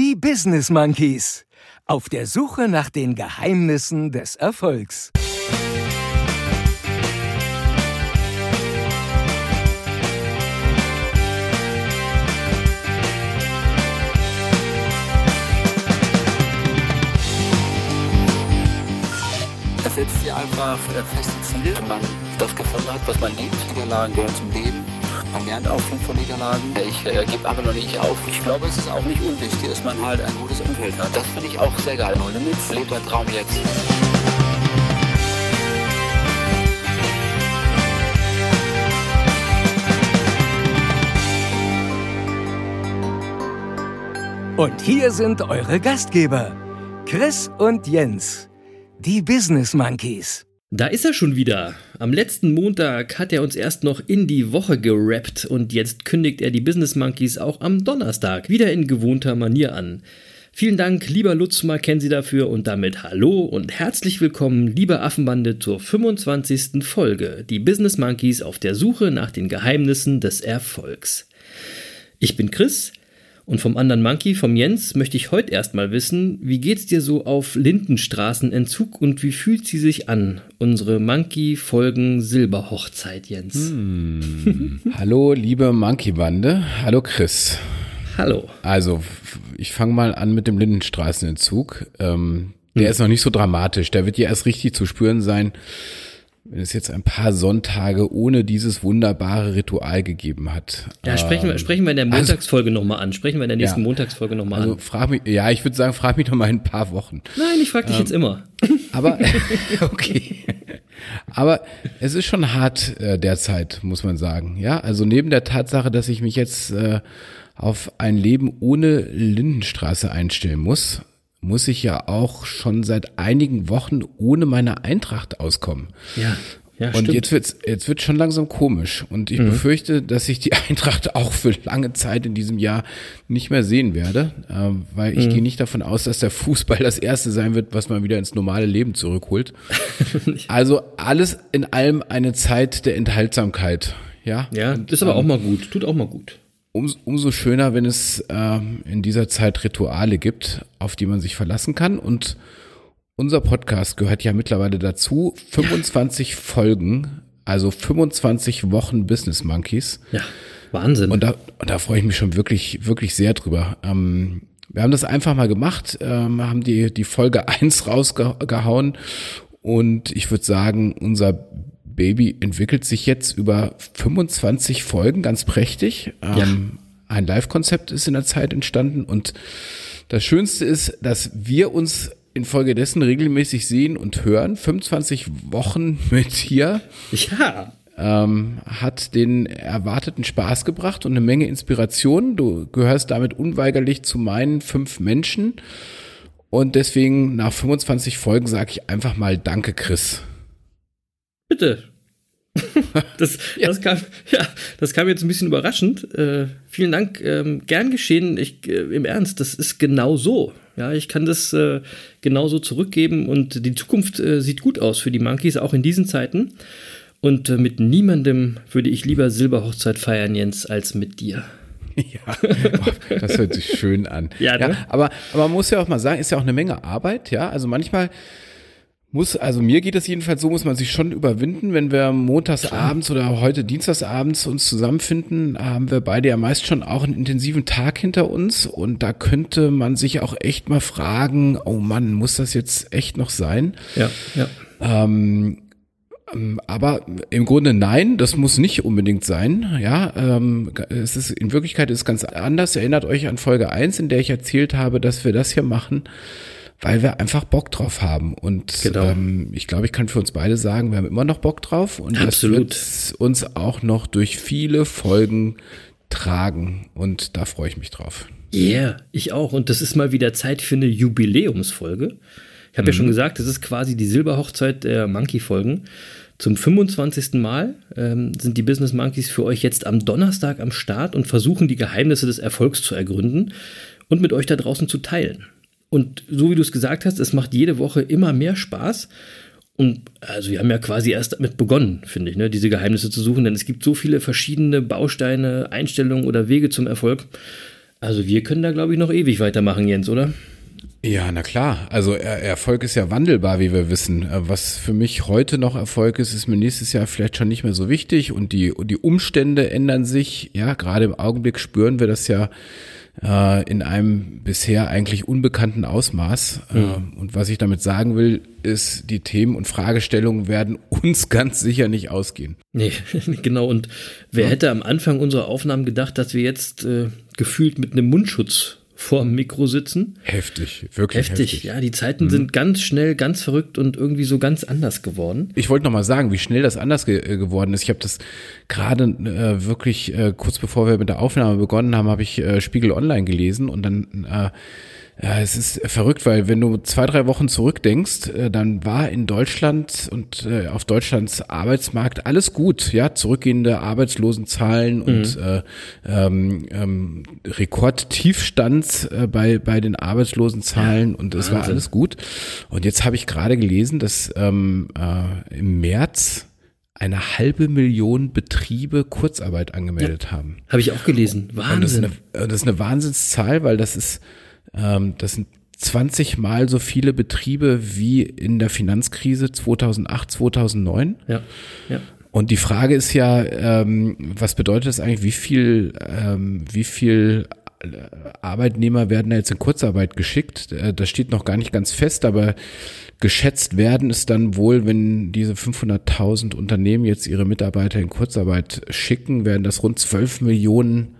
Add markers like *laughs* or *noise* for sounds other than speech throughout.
Die Business Monkeys. Auf der Suche nach den Geheimnissen des Erfolgs. Er setzt sich einfach äh, feste Ziele, wenn man das gefunden hat, was man liebt. Niederlagen gehören zum Leben. Man lernt auch von Niederlagen. Ich äh, gebe aber noch nicht auf. Ich glaube, es ist auch nicht unwichtig, dass man halt ein gutes Umfeld hat. Das finde ich auch sehr geil. No Limits, lebt dein Traum jetzt. Und hier sind eure Gastgeber, Chris und Jens, die Business Monkeys. Da ist er schon wieder. Am letzten Montag hat er uns erst noch in die Woche gerappt und jetzt kündigt er die Business Monkeys auch am Donnerstag wieder in gewohnter Manier an. Vielen Dank, lieber Lutz Mackenzie dafür und damit hallo und herzlich willkommen, liebe Affenbande, zur 25. Folge, die Business Monkeys auf der Suche nach den Geheimnissen des Erfolgs. Ich bin Chris und vom anderen Monkey, vom Jens, möchte ich heute erstmal wissen, wie geht's dir so auf Lindenstraßenentzug und wie fühlt sie sich an? Unsere Monkey-Folgen Silberhochzeit, Jens. Hm. *laughs* Hallo, liebe Monkey-Bande. Hallo, Chris. Hallo. Also, ich fange mal an mit dem Lindenstraßenentzug. Ähm, der hm. ist noch nicht so dramatisch. Der wird ja erst richtig zu spüren sein, wenn es jetzt ein paar Sonntage ohne dieses wunderbare Ritual gegeben hat. Ja, sprechen wir, ähm, sprechen wir in der also Montagsfolge also, nochmal an. Sprechen wir in der nächsten ja, Montagsfolge nochmal also an. Frag mich, ja, ich würde sagen, frag mich doch mal in ein paar Wochen. Nein, ich frage dich ähm, jetzt immer. *laughs* Aber, *laughs* okay. Aber es ist schon hart äh, derzeit, muss man sagen. Ja, also neben der Tatsache, dass ich mich jetzt äh, auf ein Leben ohne Lindenstraße einstellen muss, muss ich ja auch schon seit einigen Wochen ohne meine Eintracht auskommen. Ja. Ja, und stimmt. jetzt wird's, jetzt wird schon langsam komisch. Und ich mhm. befürchte, dass ich die *laughs* Eintracht auch für lange Zeit in diesem Jahr nicht mehr sehen werde, äh, weil ich mhm. gehe nicht davon aus, dass der Fußball das erste sein wird, was man wieder ins normale Leben zurückholt. *laughs* also alles in allem eine Zeit der Enthaltsamkeit. Ja, ja, und, ist aber ähm, auch mal gut. Tut auch mal gut um, umso schöner, wenn es äh, in dieser Zeit Rituale gibt, auf die man sich verlassen kann. Und unser Podcast gehört ja mittlerweile dazu. 25 ja. Folgen, also 25 Wochen Business Monkeys. Ja, Wahnsinn. Und da, und da freue ich mich schon wirklich, wirklich sehr drüber. Ähm, wir haben das einfach mal gemacht, ähm, haben die, die Folge eins rausgehauen und ich würde sagen, unser Baby entwickelt sich jetzt über 25 Folgen ganz prächtig. Ja. Ähm, ein Live-Konzept ist in der Zeit entstanden und das Schönste ist, dass wir uns infolgedessen regelmäßig sehen und hören. 25 Wochen *laughs* mit hier. Ja. Ähm, hat den erwarteten Spaß gebracht und eine Menge Inspiration. Du gehörst damit unweigerlich zu meinen fünf Menschen. Und deswegen nach 25 Folgen sage ich einfach mal Danke, Chris. Bitte. *laughs* das, ja. das, kam, ja, das kam jetzt ein bisschen überraschend. Äh, vielen Dank, ähm, gern geschehen. Ich, äh, Im Ernst, das ist genau so. Ja, ich kann das äh, genauso zurückgeben und die Zukunft äh, sieht gut aus für die Monkeys, auch in diesen Zeiten. Und äh, mit niemandem würde ich lieber Silberhochzeit feiern, Jens, als mit dir. Ja, das hört sich schön an. ja, ne? ja, aber, aber man muss ja auch mal sagen, ist ja auch eine Menge Arbeit, ja. Also manchmal muss, also mir geht es jedenfalls so, muss man sich schon überwinden, wenn wir montags abends oder heute dienstags abends uns zusammenfinden, haben wir beide ja meist schon auch einen intensiven Tag hinter uns und da könnte man sich auch echt mal fragen, oh Mann, muss das jetzt echt noch sein? Ja, ja. Ähm, ähm aber im Grunde nein, das muss nicht unbedingt sein. Ja, ähm, es ist in Wirklichkeit ist es ganz anders. Erinnert euch an Folge eins, in der ich erzählt habe, dass wir das hier machen weil wir einfach Bock drauf haben. Und genau. ähm, ich glaube, ich kann für uns beide sagen, wir haben immer noch Bock drauf und Absolut. das wird uns auch noch durch viele Folgen tragen. Und da freue ich mich drauf. Yeah, ich auch. Und das ist mal wieder Zeit für eine Jubiläumsfolge. Ich habe mhm. ja schon gesagt, das ist quasi die Silberhochzeit der Monkey-Folgen. Zum 25. Mal ähm, sind die Business Monkeys für euch jetzt am Donnerstag am Start und versuchen die Geheimnisse des Erfolgs zu ergründen und mit euch da draußen zu teilen. Und so wie du es gesagt hast, es macht jede Woche immer mehr Spaß. Und also wir haben ja quasi erst damit begonnen, finde ich, ne, diese Geheimnisse zu suchen, denn es gibt so viele verschiedene Bausteine, Einstellungen oder Wege zum Erfolg. Also wir können da, glaube ich, noch ewig weitermachen, Jens, oder? Ja, na klar. Also er Erfolg ist ja wandelbar, wie wir wissen. Was für mich heute noch Erfolg ist, ist mir nächstes Jahr vielleicht schon nicht mehr so wichtig und die, und die Umstände ändern sich. Ja, gerade im Augenblick spüren wir das ja äh, in einem bisher eigentlich unbekannten Ausmaß. Mhm. und was ich damit sagen will, ist, die Themen und Fragestellungen werden *laughs* uns ganz sicher nicht ausgehen. Nee, *laughs* genau. Und wer ja. hätte am Anfang unserer Aufnahmen gedacht, dass wir jetzt äh, gefühlt mit einem Mundschutz vor dem Mikro sitzen. Heftig, wirklich heftig. heftig. Ja, die Zeiten mhm. sind ganz schnell, ganz verrückt und irgendwie so ganz anders geworden. Ich wollte noch mal sagen, wie schnell das anders ge äh, geworden ist. Ich habe das gerade äh, wirklich äh, kurz bevor wir mit der Aufnahme begonnen haben, habe ich äh, Spiegel Online gelesen und dann äh, ja, es ist verrückt, weil wenn du zwei, drei Wochen zurückdenkst, äh, dann war in Deutschland und äh, auf Deutschlands Arbeitsmarkt alles gut, ja, zurückgehende Arbeitslosenzahlen und mhm. äh, ähm, ähm, Rekordtiefstand äh, bei bei den Arbeitslosenzahlen ja, und es war alles gut. Und jetzt habe ich gerade gelesen, dass ähm, äh, im März eine halbe Million Betriebe Kurzarbeit angemeldet ja, haben. Habe ich auch gelesen. Wahnsinn. Das ist, eine, das ist eine Wahnsinnszahl, weil das ist ähm, das sind 20 mal so viele Betriebe wie in der Finanzkrise 2008, 2009. Ja, ja. Und die Frage ist ja, ähm, was bedeutet das eigentlich, wie viel, ähm, wie viel Arbeitnehmer werden da jetzt in Kurzarbeit geschickt? Äh, das steht noch gar nicht ganz fest, aber geschätzt werden es dann wohl, wenn diese 500.000 Unternehmen jetzt ihre Mitarbeiter in Kurzarbeit schicken, werden das rund 12 Millionen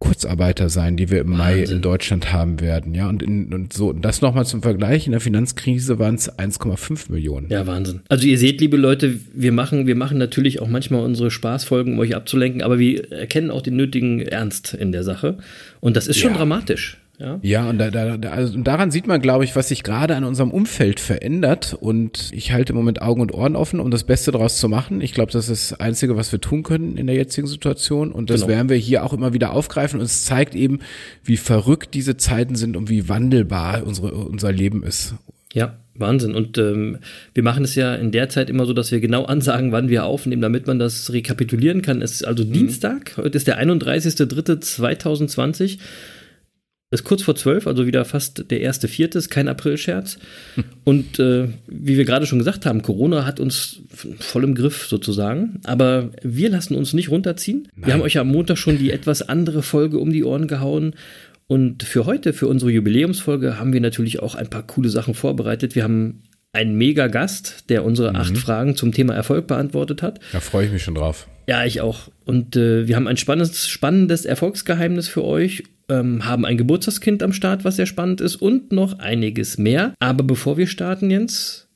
Kurzarbeiter sein, die wir im Wahnsinn. Mai in Deutschland haben werden. Ja, und, in, und so, das nochmal zum Vergleich. In der Finanzkrise waren es 1,5 Millionen. Ja, Wahnsinn. Also ihr seht, liebe Leute, wir machen, wir machen natürlich auch manchmal unsere Spaßfolgen, um euch abzulenken, aber wir erkennen auch den nötigen Ernst in der Sache. Und das ist schon ja. dramatisch. Ja, ja und, da, da, also daran sieht man, glaube ich, was sich gerade an unserem Umfeld verändert. Und ich halte im Moment Augen und Ohren offen, um das Beste daraus zu machen. Ich glaube, das ist das Einzige, was wir tun können in der jetzigen Situation. Und das genau. werden wir hier auch immer wieder aufgreifen. Und es zeigt eben, wie verrückt diese Zeiten sind und wie wandelbar unsere, unser Leben ist. Ja, Wahnsinn. Und ähm, wir machen es ja in der Zeit immer so, dass wir genau ansagen, wann wir aufnehmen, damit man das rekapitulieren kann. Es ist also mhm. Dienstag, heute ist der 31.03.2020 ist kurz vor zwölf, also wieder fast der erste Vierte, ist kein April-Scherz. Und äh, wie wir gerade schon gesagt haben, Corona hat uns voll im Griff sozusagen. Aber wir lassen uns nicht runterziehen. Nein. Wir haben euch am Montag schon die etwas andere Folge um die Ohren gehauen. Und für heute, für unsere Jubiläumsfolge, haben wir natürlich auch ein paar coole Sachen vorbereitet. Wir haben einen mega Gast, der unsere mhm. acht Fragen zum Thema Erfolg beantwortet hat. Da freue ich mich schon drauf. Ja, ich auch. Und äh, wir haben ein spannendes, spannendes Erfolgsgeheimnis für euch ähm, haben ein Geburtstagskind am Start, was sehr spannend ist und noch einiges mehr. Aber bevor wir starten, Jens,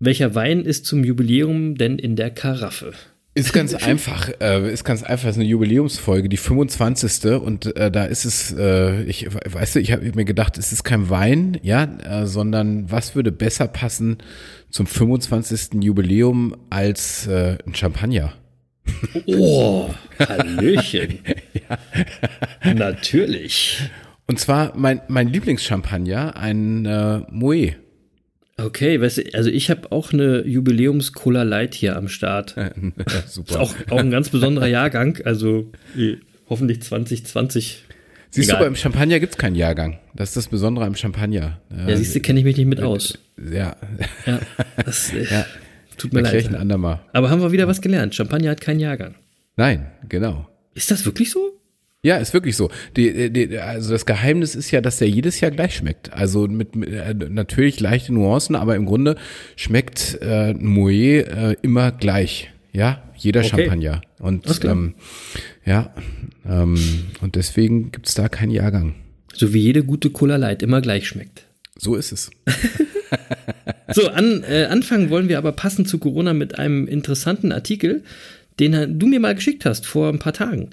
welcher Wein ist zum Jubiläum denn in der Karaffe? Ist ganz *laughs* einfach, äh, ist ganz einfach, ist eine Jubiläumsfolge, die 25. Und äh, da ist es, äh, ich weißt du, ich habe mir gedacht, es ist kein Wein, ja, äh, sondern was würde besser passen zum 25. Jubiläum als äh, ein Champagner? Oh, Hallöchen. *laughs* *laughs* Natürlich. Und zwar mein, mein Lieblingschampagner, ein äh, Moe. Okay, weißt du, also ich habe auch eine Jubiläums-Cola Light hier am Start. *laughs* Super. Ist auch, auch ein ganz besonderer Jahrgang, also hoffentlich 2020. Siehst Egal. du, beim Champagner gibt es keinen Jahrgang. Das ist das Besondere am Champagner. Ja, siehst du, kenne ich mich nicht mit aus. Ja. Ja, das, ja. Tut mir leid. Ein andermal. Aber haben wir wieder was gelernt. Champagner hat keinen Jahrgang. Nein, genau. Ist das wirklich so? Ja, ist wirklich so. Die, die, also das Geheimnis ist ja, dass der jedes Jahr gleich schmeckt. Also mit, mit äh, natürlich leichte Nuancen, aber im Grunde schmeckt äh, Moet äh, immer gleich. Ja, jeder okay. Champagner. Und ähm, ja, ähm, und deswegen gibt's da keinen Jahrgang. So wie jede gute Cola Light immer gleich schmeckt. So ist es. *laughs* *laughs* so, an, äh, anfangen wollen wir aber passend zu Corona mit einem interessanten Artikel, den du mir mal geschickt hast vor ein paar Tagen.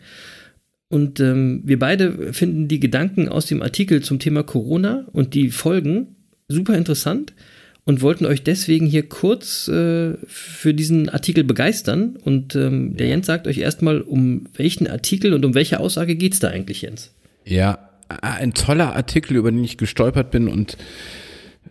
Und ähm, wir beide finden die Gedanken aus dem Artikel zum Thema Corona und die Folgen super interessant und wollten euch deswegen hier kurz äh, für diesen Artikel begeistern. Und ähm, der Jens sagt euch erstmal, um welchen Artikel und um welche Aussage geht es da eigentlich, Jens? Ja, ein toller Artikel, über den ich gestolpert bin und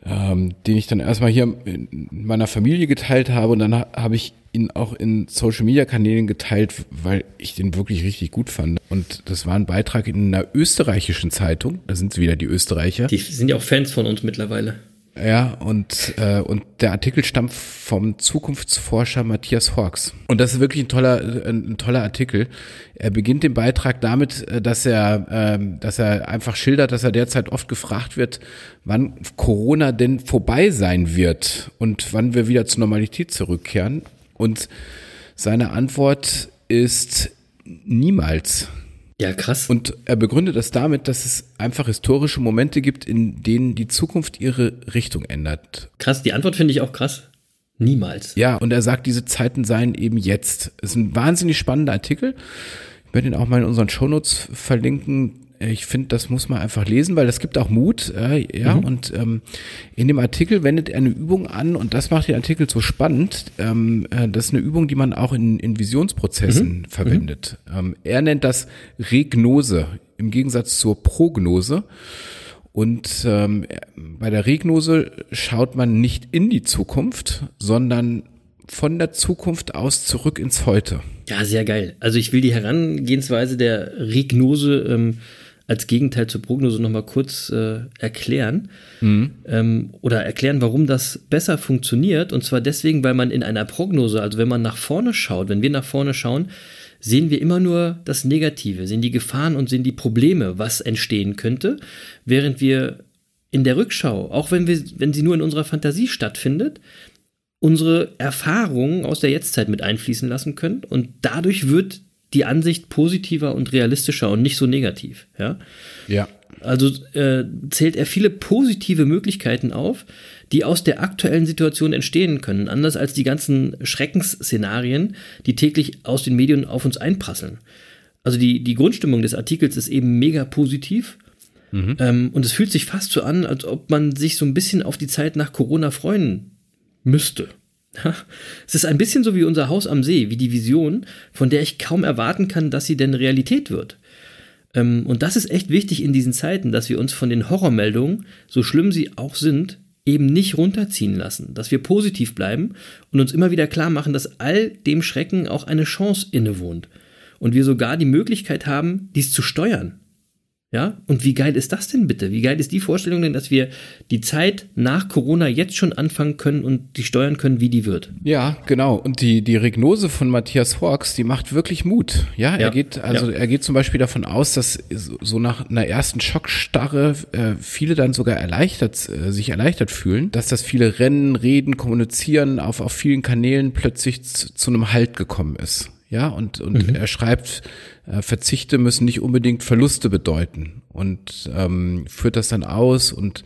ähm, den ich dann erstmal hier in meiner Familie geteilt habe und dann habe ich ihn auch in Social Media Kanälen geteilt, weil ich den wirklich richtig gut fand. Und das war ein Beitrag in einer österreichischen Zeitung. Da sind wieder die Österreicher. Die sind ja auch Fans von uns mittlerweile. Ja, und, äh, und der Artikel stammt vom Zukunftsforscher Matthias Hawks. Und das ist wirklich ein toller, ein, ein toller Artikel. Er beginnt den Beitrag damit, äh, dass er, äh, dass er einfach schildert, dass er derzeit oft gefragt wird, wann Corona denn vorbei sein wird und wann wir wieder zur Normalität zurückkehren. Und seine Antwort ist niemals. Ja, krass. Und er begründet das damit, dass es einfach historische Momente gibt, in denen die Zukunft ihre Richtung ändert. Krass, die Antwort finde ich auch krass. Niemals. Ja, und er sagt, diese Zeiten seien eben jetzt. Es ist ein wahnsinnig spannender Artikel. Ich werde ihn auch mal in unseren Shownotes verlinken ich finde, das muss man einfach lesen, weil das gibt auch Mut. Äh, ja, mhm. und ähm, in dem Artikel wendet er eine Übung an und das macht den Artikel so spannend. Ähm, äh, das ist eine Übung, die man auch in, in Visionsprozessen mhm. verwendet. Mhm. Ähm, er nennt das Regnose im Gegensatz zur Prognose. Und ähm, bei der Regnose schaut man nicht in die Zukunft, sondern von der Zukunft aus zurück ins Heute. Ja, sehr geil. Also ich will die Herangehensweise der Regnose ähm, als Gegenteil zur Prognose nochmal kurz äh, erklären mhm. ähm, oder erklären, warum das besser funktioniert. Und zwar deswegen, weil man in einer Prognose, also wenn man nach vorne schaut, wenn wir nach vorne schauen, sehen wir immer nur das Negative, sehen die Gefahren und sehen die Probleme, was entstehen könnte, während wir in der Rückschau, auch wenn, wir, wenn sie nur in unserer Fantasie stattfindet, unsere Erfahrungen aus der Jetztzeit mit einfließen lassen können und dadurch wird die Ansicht positiver und realistischer und nicht so negativ. Ja. Ja. Also äh, zählt er viele positive Möglichkeiten auf, die aus der aktuellen Situation entstehen können, anders als die ganzen Schreckensszenarien, die täglich aus den Medien auf uns einprasseln. Also die, die Grundstimmung des Artikels ist eben mega positiv. Mhm. Ähm, und es fühlt sich fast so an, als ob man sich so ein bisschen auf die Zeit nach Corona freuen müsste. *laughs* Es ist ein bisschen so wie unser Haus am See, wie die Vision, von der ich kaum erwarten kann, dass sie denn Realität wird. Ähm, und das ist echt wichtig in diesen Zeiten, dass wir uns von den Horrormeldungen, so schlimm sie auch sind, eben nicht runterziehen lassen, dass wir positiv bleiben und uns immer wieder klar machen, dass all dem Schrecken auch eine Chance innewohnt und wir sogar die Möglichkeit haben, dies zu steuern. Ja, und wie geil ist das denn bitte? Wie geil ist die Vorstellung denn, dass wir die Zeit nach Corona jetzt schon anfangen können und die steuern können, wie die wird? Ja, genau. Und die, die Regnose von Matthias Hawks, die macht wirklich Mut. Ja, ja. er geht, also ja. er geht zum Beispiel davon aus, dass so nach einer ersten Schockstarre äh, viele dann sogar erleichtert, äh, sich erleichtert fühlen, dass das viele Rennen, Reden, Kommunizieren auf, auf vielen Kanälen plötzlich zu, zu einem Halt gekommen ist. Ja, und, und mhm. er schreibt, äh, Verzichte müssen nicht unbedingt Verluste bedeuten und ähm, führt das dann aus und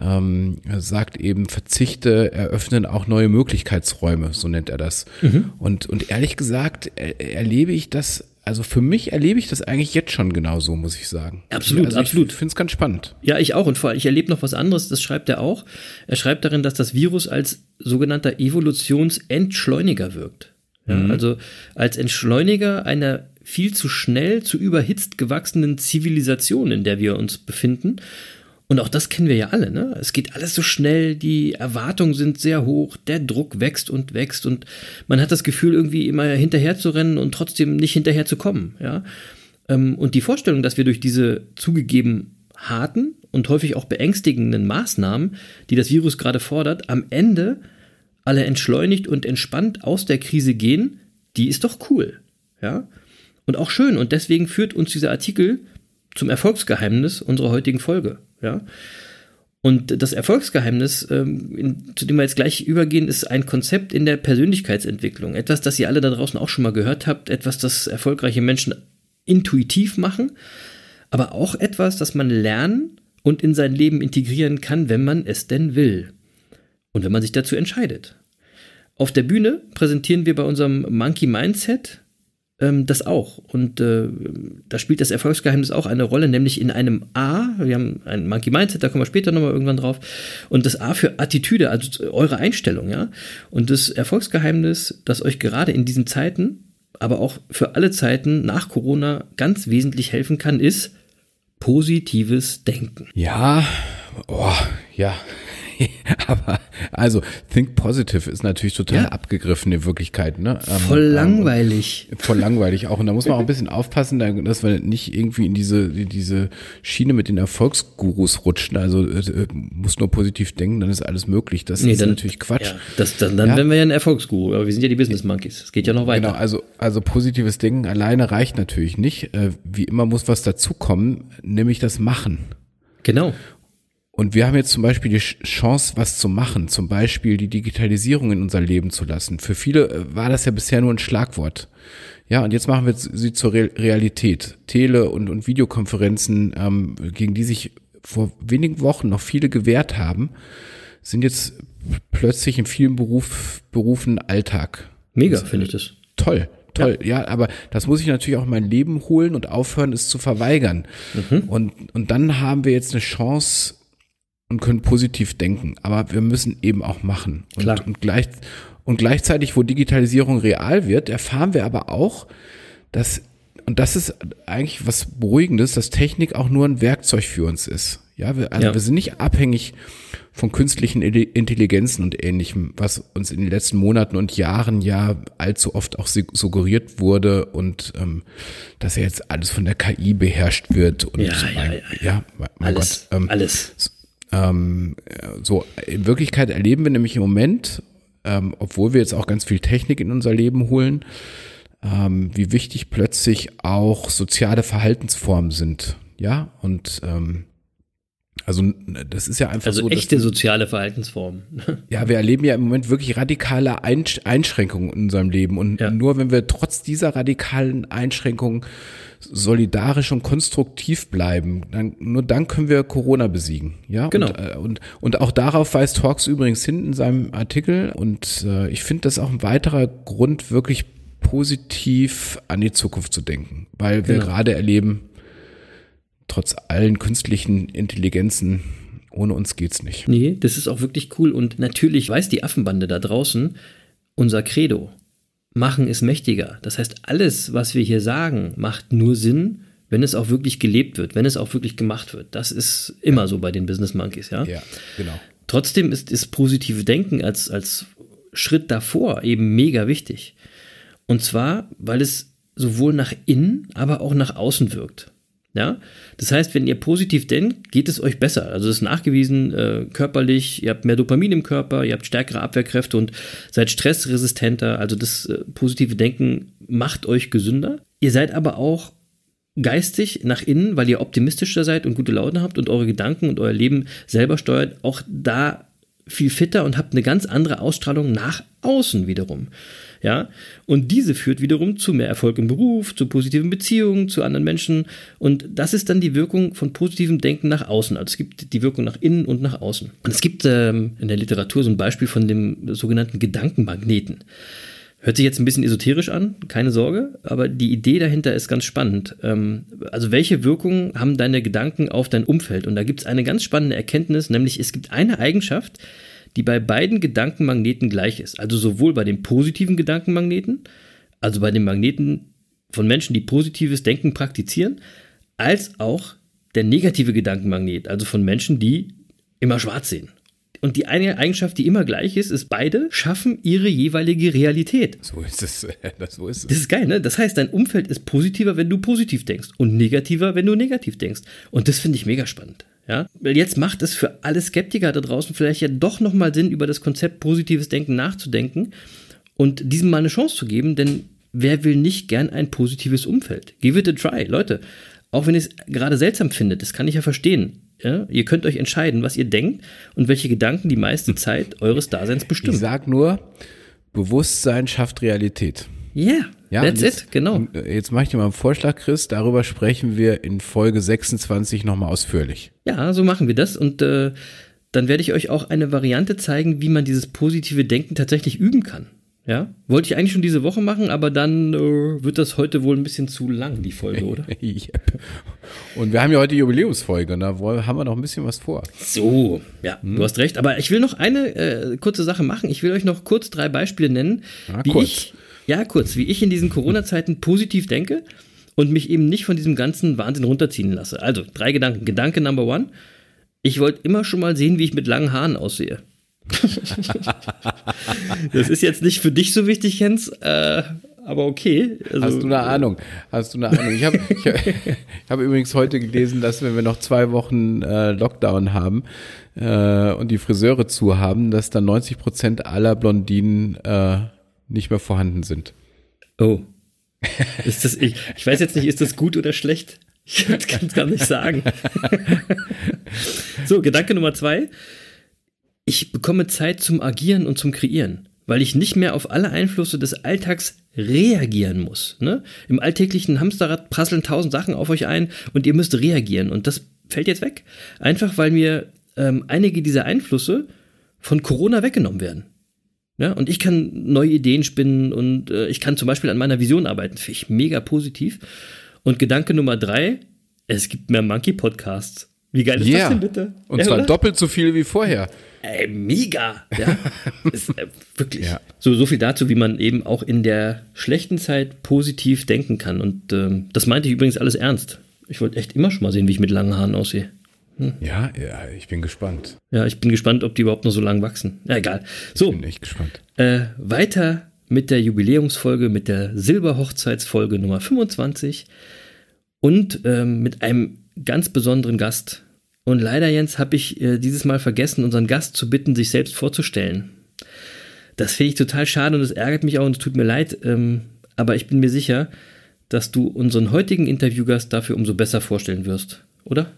ähm, sagt eben, Verzichte eröffnen auch neue Möglichkeitsräume, so nennt er das. Mhm. Und, und ehrlich gesagt er, erlebe ich das, also für mich erlebe ich das eigentlich jetzt schon genauso, muss ich sagen. Absolut, also absolut. Ich finde es ganz spannend. Ja, ich auch. Und vor allem, ich erlebe noch was anderes, das schreibt er auch. Er schreibt darin, dass das Virus als sogenannter Evolutionsentschleuniger wirkt. Ja, mhm. Also als Entschleuniger einer viel zu schnell, zu überhitzt gewachsenen Zivilisation, in der wir uns befinden. Und auch das kennen wir ja alle, ne? Es geht alles so schnell, die Erwartungen sind sehr hoch, der Druck wächst und wächst und man hat das Gefühl, irgendwie immer hinterher zu rennen und trotzdem nicht hinterher zu kommen, ja? Ähm, und die Vorstellung, dass wir durch diese zugegeben harten und häufig auch beängstigenden Maßnahmen, die das Virus gerade fordert, am Ende alle entschleunigt und entspannt aus der Krise gehen, die ist doch cool. Ja? Und auch schön. Und deswegen führt uns dieser Artikel zum Erfolgsgeheimnis unserer heutigen Folge. Ja? Und das Erfolgsgeheimnis, ähm, in, zu dem wir jetzt gleich übergehen, ist ein Konzept in der Persönlichkeitsentwicklung. Etwas, das ihr alle da draußen auch schon mal gehört habt. Etwas, das erfolgreiche Menschen intuitiv machen. Aber auch etwas, das man lernen und in sein Leben integrieren kann, wenn man es denn will. Und wenn man sich dazu entscheidet. Auf der Bühne präsentieren wir bei unserem Monkey Mindset ähm, das auch. Und äh, da spielt das Erfolgsgeheimnis auch eine Rolle, nämlich in einem A. Wir haben ein Monkey Mindset, da kommen wir später nochmal irgendwann drauf. Und das A für Attitüde, also eure Einstellung, ja. Und das Erfolgsgeheimnis, das euch gerade in diesen Zeiten, aber auch für alle Zeiten nach Corona ganz wesentlich helfen kann, ist positives Denken. Ja, oh, ja. *laughs* aber also Think Positive ist natürlich total ja. abgegriffen in Wirklichkeit. Ne? Ähm, voll ähm, langweilig. voll langweilig auch. Und da muss man auch ein bisschen aufpassen, dass wir nicht irgendwie in diese, diese Schiene mit den Erfolgsgurus rutschen. Also äh, muss nur positiv denken, dann ist alles möglich. Das nee, ist dann, natürlich Quatsch. Ja, das, dann dann ja. wären wir ja ein Erfolgsguru, aber wir sind ja die Business Monkeys. Es geht ja noch weiter. Genau, also, also positives Denken alleine reicht natürlich nicht. Äh, wie immer muss was dazukommen, nämlich das Machen. Genau. Und wir haben jetzt zum Beispiel die Chance, was zu machen, zum Beispiel die Digitalisierung in unser Leben zu lassen. Für viele äh, war das ja bisher nur ein Schlagwort. Ja, und jetzt machen wir sie zur Realität. Tele- und, und Videokonferenzen, ähm, gegen die sich vor wenigen Wochen noch viele gewehrt haben, sind jetzt plötzlich in vielen Beruf, Berufen Alltag. Mega, finde ich das. Toll toll. Ja. ja. aber das muss ich natürlich auch in mein Leben holen und aufhören, es zu verweigern. Mhm. Und, und dann haben wir jetzt eine Chance, und können positiv denken. Aber wir müssen eben auch machen. Und, Klar. und, gleich, und gleichzeitig, wo Digitalisierung real wird, erfahren wir aber auch, dass, und das ist eigentlich was Beruhigendes, dass Technik auch nur ein Werkzeug für uns ist. Ja, wir, also ja. wir sind nicht abhängig von künstlichen Intelligenzen und ähnlichem, was uns in den letzten Monaten und Jahren ja allzu oft auch suggeriert wurde und ähm, dass ja jetzt alles von der KI beherrscht wird und ja, mein, ja, ja, ja. mein alles, Gott, ähm, alles ähm, so, in Wirklichkeit erleben wir nämlich im Moment, ähm, obwohl wir jetzt auch ganz viel Technik in unser Leben holen, ähm, wie wichtig plötzlich auch soziale Verhaltensformen sind. Ja, und ähm, also das ist ja einfach also so. Also echte soziale Verhaltensformen. *laughs* Ja, wir erleben ja im Moment wirklich radikale Einschränkungen in unserem Leben. Und ja. nur wenn wir trotz dieser radikalen Einschränkungen solidarisch und konstruktiv bleiben, dann, nur dann können wir Corona besiegen. Ja, genau. Und, äh, und, und auch darauf weist Hawks übrigens hin in seinem Artikel. Und äh, ich finde das auch ein weiterer Grund, wirklich positiv an die Zukunft zu denken, weil wir genau. gerade erleben, trotz allen künstlichen Intelligenzen, ohne uns geht's nicht. Nee, das ist auch wirklich cool. Und natürlich weiß die Affenbande da draußen unser Credo. Machen ist mächtiger. Das heißt, alles, was wir hier sagen, macht nur Sinn, wenn es auch wirklich gelebt wird, wenn es auch wirklich gemacht wird. Das ist immer so bei den Business Monkeys, ja? Ja, genau. Trotzdem ist das positive Denken als, als Schritt davor eben mega wichtig. Und zwar, weil es sowohl nach innen, aber auch nach außen wirkt. Ja, das heißt, wenn ihr positiv denkt, geht es euch besser. Also es ist nachgewiesen, äh, körperlich, ihr habt mehr Dopamin im Körper, ihr habt stärkere Abwehrkräfte und seid stressresistenter. Also das äh, positive Denken macht euch gesünder. Ihr seid aber auch geistig nach innen, weil ihr optimistischer seid und gute Laune habt und eure Gedanken und euer Leben selber steuert, auch da viel fitter und habt eine ganz andere Ausstrahlung nach außen wiederum. Ja, und diese führt wiederum zu mehr Erfolg im Beruf, zu positiven Beziehungen, zu anderen Menschen. Und das ist dann die Wirkung von positivem Denken nach außen. Also es gibt die Wirkung nach innen und nach außen. Und es gibt ähm, in der Literatur so ein Beispiel von dem sogenannten Gedankenmagneten. Hört sich jetzt ein bisschen esoterisch an, keine Sorge, aber die Idee dahinter ist ganz spannend. Ähm, also welche Wirkung haben deine Gedanken auf dein Umfeld? Und da gibt es eine ganz spannende Erkenntnis, nämlich es gibt eine Eigenschaft, die bei beiden Gedankenmagneten gleich ist. Also sowohl bei den positiven Gedankenmagneten, also bei den Magneten von Menschen, die positives Denken praktizieren, als auch der negative Gedankenmagnet, also von Menschen, die immer schwarz sehen. Und die eine Eigenschaft, die immer gleich ist, ist, beide schaffen ihre jeweilige Realität. So ist es. *laughs* Das, so ist es. das ist geil, ne? Das heißt, dein Umfeld ist positiver, wenn du positiv denkst und negativer, wenn du negativ denkst. Und das finde ich mega spannend. Ja, weil jetzt macht es für alle Skeptiker da draußen vielleicht ja doch nochmal Sinn, über das Konzept positives Denken nachzudenken und diesem mal eine Chance zu geben, denn wer will nicht gern ein positives Umfeld? Give it a try, Leute. Auch wenn ihr es gerade seltsam findet, das kann ich ja verstehen. Ja, ihr könnt euch entscheiden, was ihr denkt und welche Gedanken die meiste Zeit eures Daseins bestimmen. Ich sag nur, Bewusstsein schafft Realität. Yeah, ja, that's jetzt, it, genau. Äh, jetzt mache ich dir mal einen Vorschlag, Chris. Darüber sprechen wir in Folge 26 nochmal ausführlich. Ja, so machen wir das. Und äh, dann werde ich euch auch eine Variante zeigen, wie man dieses positive Denken tatsächlich üben kann. Ja, wollte ich eigentlich schon diese Woche machen, aber dann äh, wird das heute wohl ein bisschen zu lang, die Folge, oder? *laughs* Und wir haben ja heute die Jubiläumsfolge, da haben wir noch ein bisschen was vor. So, ja, hm. du hast recht. Aber ich will noch eine äh, kurze Sache machen. Ich will euch noch kurz drei Beispiele nennen, ja, wie kurz. ich ja, kurz, wie ich in diesen Corona-Zeiten positiv denke und mich eben nicht von diesem ganzen Wahnsinn runterziehen lasse. Also, drei Gedanken. Gedanke Number one. Ich wollte immer schon mal sehen, wie ich mit langen Haaren aussehe. *laughs* das ist jetzt nicht für dich so wichtig, Jens, äh, aber okay. Also, Hast du eine Ahnung? Hast du eine Ahnung? Ich habe ich, ich hab übrigens heute gelesen, dass wenn wir noch zwei Wochen äh, Lockdown haben äh, und die Friseure zu haben, dass dann 90 Prozent aller Blondinen äh, nicht mehr vorhanden sind. Oh. Ist das, ich, ich weiß jetzt nicht, ist das gut oder schlecht? Ich kann *laughs* es gar nicht sagen. so, Gedanke Nummer zwei. Ich bekomme Zeit zum Agieren und zum Kreieren, weil ich nicht mehr auf alle Einflüsse des Alltags reagieren muss. Ne? Im alltäglichen Hamsterrad prasseln tausend Sachen auf euch ein und ihr müsst reagieren. Und das fällt jetzt weg. Einfach weil mir ähm, einige dieser Einflüsse von Corona weggenommen werden. Ja, und ich kann neue Ideen spinnen und äh, ich kann zum Beispiel an meiner Vision arbeiten. Finde ich mega positiv. Und Gedanke Nummer drei, es gibt mehr Monkey-Podcasts. Wie geil ist yeah. das denn bitte? Und ja, zwar oder? doppelt so viel wie vorher. Ey, mega. Ja, *laughs* ist, äh, wirklich. Ja. So, so viel dazu, wie man eben auch in der schlechten Zeit positiv denken kann. Und ähm, das meinte ich übrigens alles ernst. Ich wollte echt immer schon mal sehen, wie ich mit langen Haaren aussehe. Hm. Ja, ja, ich bin gespannt. Ja, ich bin gespannt, ob die überhaupt noch so lang wachsen. Ja, egal. So. Ich bin echt gespannt. Äh, weiter mit der Jubiläumsfolge, mit der Silberhochzeitsfolge Nummer 25 und ähm, mit einem ganz besonderen Gast. Und leider, Jens, habe ich äh, dieses Mal vergessen, unseren Gast zu bitten, sich selbst vorzustellen. Das finde ich total schade und es ärgert mich auch und es tut mir leid, ähm, aber ich bin mir sicher, dass du unseren heutigen Interviewgast dafür umso besser vorstellen wirst, oder?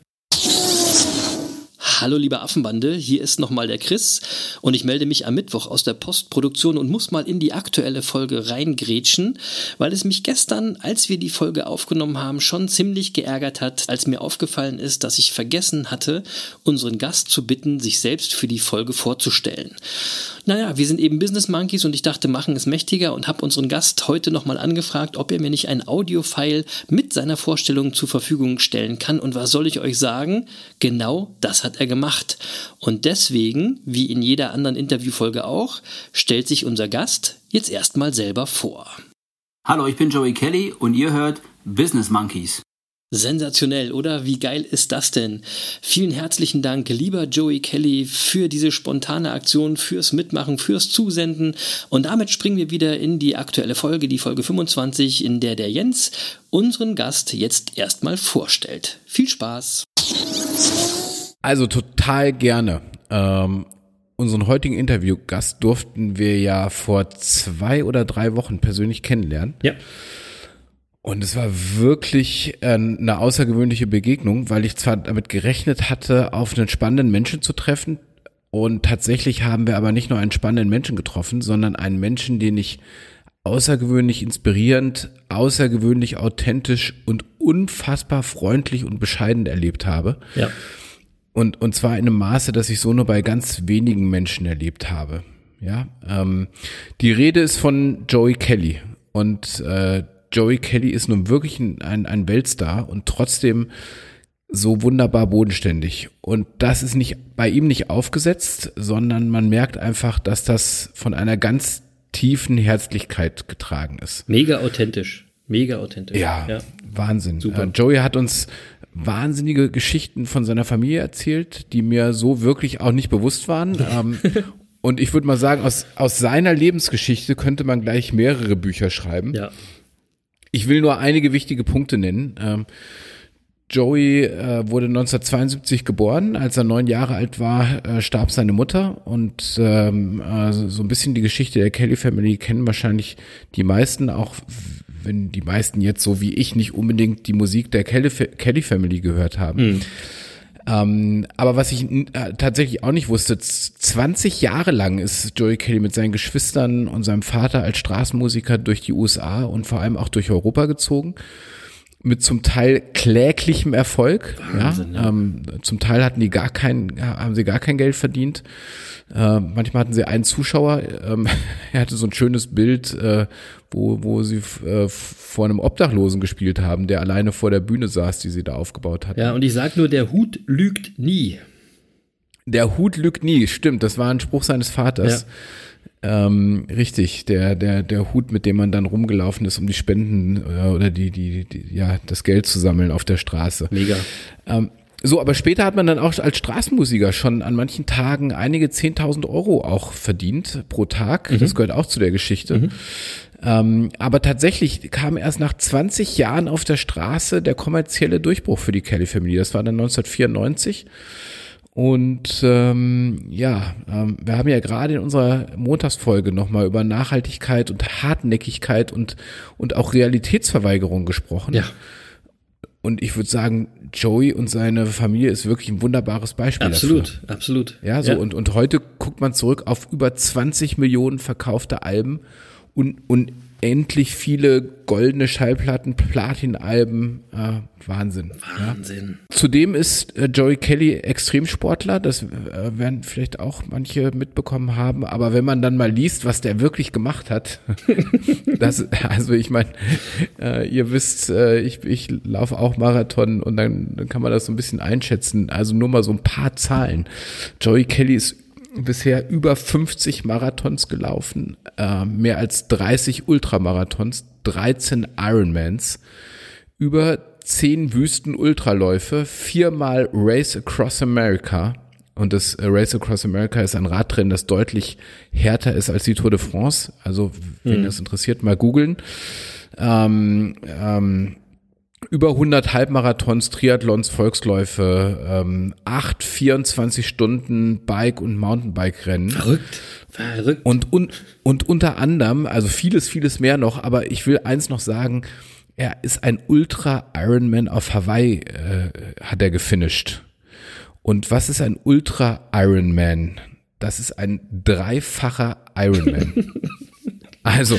Hallo liebe Affenbande, hier ist nochmal der Chris und ich melde mich am Mittwoch aus der Postproduktion und muss mal in die aktuelle Folge reingrätschen, weil es mich gestern, als wir die Folge aufgenommen haben, schon ziemlich geärgert hat, als mir aufgefallen ist, dass ich vergessen hatte, unseren Gast zu bitten, sich selbst für die Folge vorzustellen. Naja, wir sind eben Business Monkeys und ich dachte, machen es mächtiger und habe unseren Gast heute nochmal angefragt, ob er mir nicht ein Audiofile mit seiner Vorstellung zur Verfügung stellen kann. Und was soll ich euch sagen? Genau das hat er gemacht. Und deswegen, wie in jeder anderen Interviewfolge auch, stellt sich unser Gast jetzt erstmal selber vor. Hallo, ich bin Joey Kelly und ihr hört Business Monkeys. Sensationell, oder? Wie geil ist das denn? Vielen herzlichen Dank, lieber Joey Kelly, für diese spontane Aktion, fürs Mitmachen, fürs Zusenden. Und damit springen wir wieder in die aktuelle Folge, die Folge 25, in der der Jens unseren Gast jetzt erstmal vorstellt. Viel Spaß! Also total gerne. Ähm, unseren heutigen Interviewgast durften wir ja vor zwei oder drei Wochen persönlich kennenlernen. Ja. Und es war wirklich äh, eine außergewöhnliche Begegnung, weil ich zwar damit gerechnet hatte, auf einen spannenden Menschen zu treffen. Und tatsächlich haben wir aber nicht nur einen spannenden Menschen getroffen, sondern einen Menschen, den ich außergewöhnlich inspirierend, außergewöhnlich authentisch und unfassbar freundlich und bescheiden erlebt habe. Ja. Und, und zwar in einem Maße, dass ich so nur bei ganz wenigen Menschen erlebt habe. Ja, ähm, die Rede ist von Joey Kelly und äh, Joey Kelly ist nun wirklich ein, ein, ein Weltstar und trotzdem so wunderbar bodenständig. Und das ist nicht bei ihm nicht aufgesetzt, sondern man merkt einfach, dass das von einer ganz tiefen Herzlichkeit getragen ist. Mega authentisch. Mega authentisch. Ja, ja. Wahnsinn. Super. Äh, Joey hat uns wahnsinnige Geschichten von seiner Familie erzählt, die mir so wirklich auch nicht bewusst waren. *laughs* ähm, und ich würde mal sagen, aus, aus seiner Lebensgeschichte könnte man gleich mehrere Bücher schreiben. Ja. Ich will nur einige wichtige Punkte nennen. Ähm, Joey äh, wurde 1972 geboren. Als er neun Jahre alt war, äh, starb seine Mutter. Und ähm, äh, so ein bisschen die Geschichte der Kelly Family kennen wahrscheinlich die meisten, auch wenn die meisten jetzt so wie ich nicht unbedingt die Musik der Kelly, Kelly Family gehört haben. Mhm. Ähm, aber was ich äh, tatsächlich auch nicht wusste, 20 Jahre lang ist Joey Kelly mit seinen Geschwistern und seinem Vater als Straßenmusiker durch die USA und vor allem auch durch Europa gezogen mit zum Teil kläglichem Erfolg. Wahnsinn, ja. Ähm, zum Teil hatten die gar kein, haben sie gar kein Geld verdient. Äh, manchmal hatten sie einen Zuschauer. Ähm, *laughs* er hatte so ein schönes Bild, äh, wo, wo sie äh, vor einem Obdachlosen gespielt haben, der alleine vor der Bühne saß, die sie da aufgebaut hatten. Ja, und ich sag nur, der Hut lügt nie. Der Hut lügt nie, stimmt. Das war ein Spruch seines Vaters. Ja. Ähm, richtig, der, der, der Hut, mit dem man dann rumgelaufen ist, um die Spenden äh, oder die, die, die, ja, das Geld zu sammeln auf der Straße. Mega. Ähm, so, aber später hat man dann auch als Straßenmusiker schon an manchen Tagen einige 10.000 Euro auch verdient pro Tag. Mhm. Das gehört auch zu der Geschichte. Mhm. Ähm, aber tatsächlich kam erst nach 20 Jahren auf der Straße der kommerzielle Durchbruch für die Kelly Family. Das war dann 1994. Und ähm, ja, ähm, wir haben ja gerade in unserer Montagsfolge nochmal über Nachhaltigkeit und Hartnäckigkeit und, und auch Realitätsverweigerung gesprochen. Ja. Und ich würde sagen, Joey und seine Familie ist wirklich ein wunderbares Beispiel. Absolut, dafür. absolut. Ja, so ja. Und, und heute guckt man zurück auf über 20 Millionen verkaufte Alben und, und endlich viele goldene Schallplatten, Platin-Alben. Äh, Wahnsinn. Wahnsinn. Ja. Zudem ist äh, Joey Kelly Extremsportler. Das äh, werden vielleicht auch manche mitbekommen haben. Aber wenn man dann mal liest, was der wirklich gemacht hat, *laughs* das, also ich meine, äh, ihr wisst, äh, ich, ich laufe auch Marathon und dann, dann kann man das so ein bisschen einschätzen. Also nur mal so ein paar Zahlen. Joey Kelly ist bisher über 50 Marathons gelaufen, äh, mehr als 30 Ultramarathons, 13 Ironmans, über 10 Wüsten-Ultraläufe, viermal Race Across America. Und das Race Across America ist ein Radrennen, das deutlich härter ist als die Tour de France. Also, wenn mhm. das interessiert, mal googeln. Ähm, ähm, über 100 Halbmarathons, Triathlons, Volksläufe, ähm, 8, 24 Stunden Bike- und Mountainbike-Rennen. Verrückt. Verrückt. Und, und, und unter anderem, also vieles, vieles mehr noch, aber ich will eins noch sagen, er ist ein Ultra-Ironman auf Hawaii, äh, hat er gefinisht. Und was ist ein Ultra-Ironman? Das ist ein dreifacher Ironman. *laughs* Also,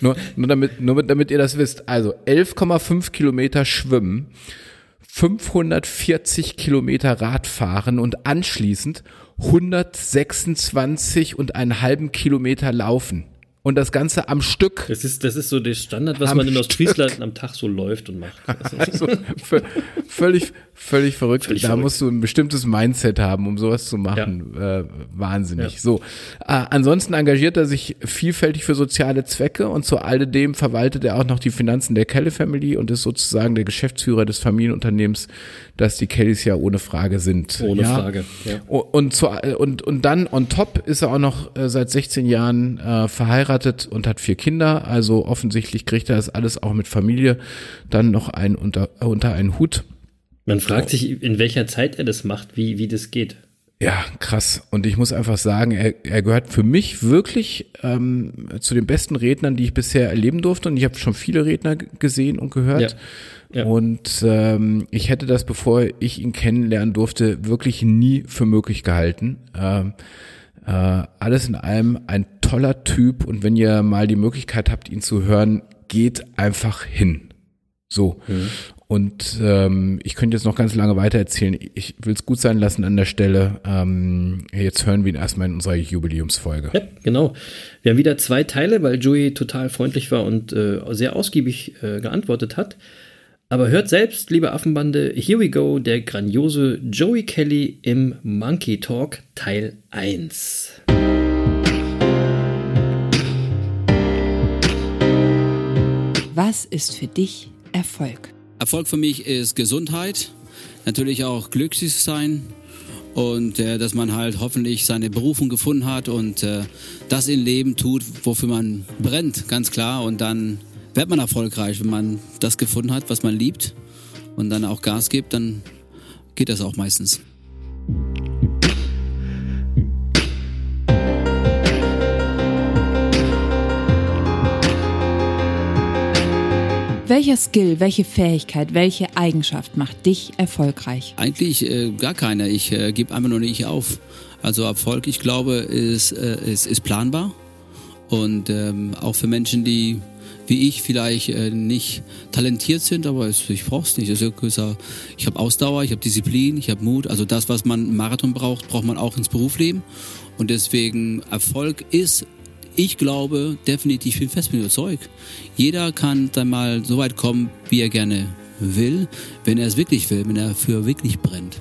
nur, nur, damit, nur damit ihr das wisst. Also 11,5 Kilometer schwimmen, 540 Kilometer Radfahren und anschließend 126 und einen halben Kilometer laufen und das Ganze am Stück. Das ist, das ist so der Standard, was man in Ostfriesland am Tag so läuft und macht. *laughs* Also, völlig, völlig verrückt. Völlig da verrückt. musst du ein bestimmtes Mindset haben, um sowas zu machen. Ja. Äh, wahnsinnig. Ja. So. Äh, ansonsten engagiert er sich vielfältig für soziale Zwecke und zu alledem verwaltet er auch noch die Finanzen der Kelly Family und ist sozusagen der Geschäftsführer des Familienunternehmens, das die Kellys ja ohne Frage sind. Ohne ja? Frage. Ja. Und, zu, und, und dann on top ist er auch noch äh, seit 16 Jahren äh, verheiratet verheiratet und hat vier Kinder, also offensichtlich kriegt er das alles auch mit Familie dann noch ein unter, unter einen Hut. Man fragt sich, in welcher Zeit er das macht, wie, wie das geht. Ja, krass. Und ich muss einfach sagen, er, er gehört für mich wirklich ähm, zu den besten Rednern, die ich bisher erleben durfte. Und ich habe schon viele Redner gesehen und gehört. Ja, ja. Und ähm, ich hätte das, bevor ich ihn kennenlernen durfte, wirklich nie für möglich gehalten. Ähm, äh, alles in allem ein toller Typ und wenn ihr mal die Möglichkeit habt, ihn zu hören, geht einfach hin. So. Mhm. Und ähm, ich könnte jetzt noch ganz lange weiter erzählen. Ich will es gut sein lassen an der Stelle. Ähm, jetzt hören wir ihn erstmal in unserer Jubiläumsfolge. Ja, genau. Wir haben wieder zwei Teile, weil Joey total freundlich war und äh, sehr ausgiebig äh, geantwortet hat. Aber hört selbst, liebe Affenbande, Here We Go, der grandiose Joey Kelly im Monkey Talk Teil 1. Was ist für dich Erfolg? Erfolg für mich ist Gesundheit, natürlich auch glücklich sein und äh, dass man halt hoffentlich seine Berufung gefunden hat und äh, das im Leben tut, wofür man brennt, ganz klar. Und dann wird man erfolgreich, wenn man das gefunden hat, was man liebt und dann auch Gas gibt, dann geht das auch meistens. Welcher Skill, welche Fähigkeit, welche Eigenschaft macht dich erfolgreich? Eigentlich äh, gar keine. Ich äh, gebe einfach nur nicht auf. Also Erfolg, ich glaube, ist, äh, ist, ist planbar. Und ähm, auch für Menschen, die wie ich vielleicht äh, nicht talentiert sind, aber es, ich brauche es nicht. Also, ich habe Ausdauer, ich habe Disziplin, ich habe Mut. Also das, was man im Marathon braucht, braucht man auch ins Berufsleben. Und deswegen Erfolg ist, ich glaube, definitiv, ich bin fest überzeugt. Jeder kann dann mal so weit kommen, wie er gerne will, wenn er es wirklich will, wenn er für wirklich brennt.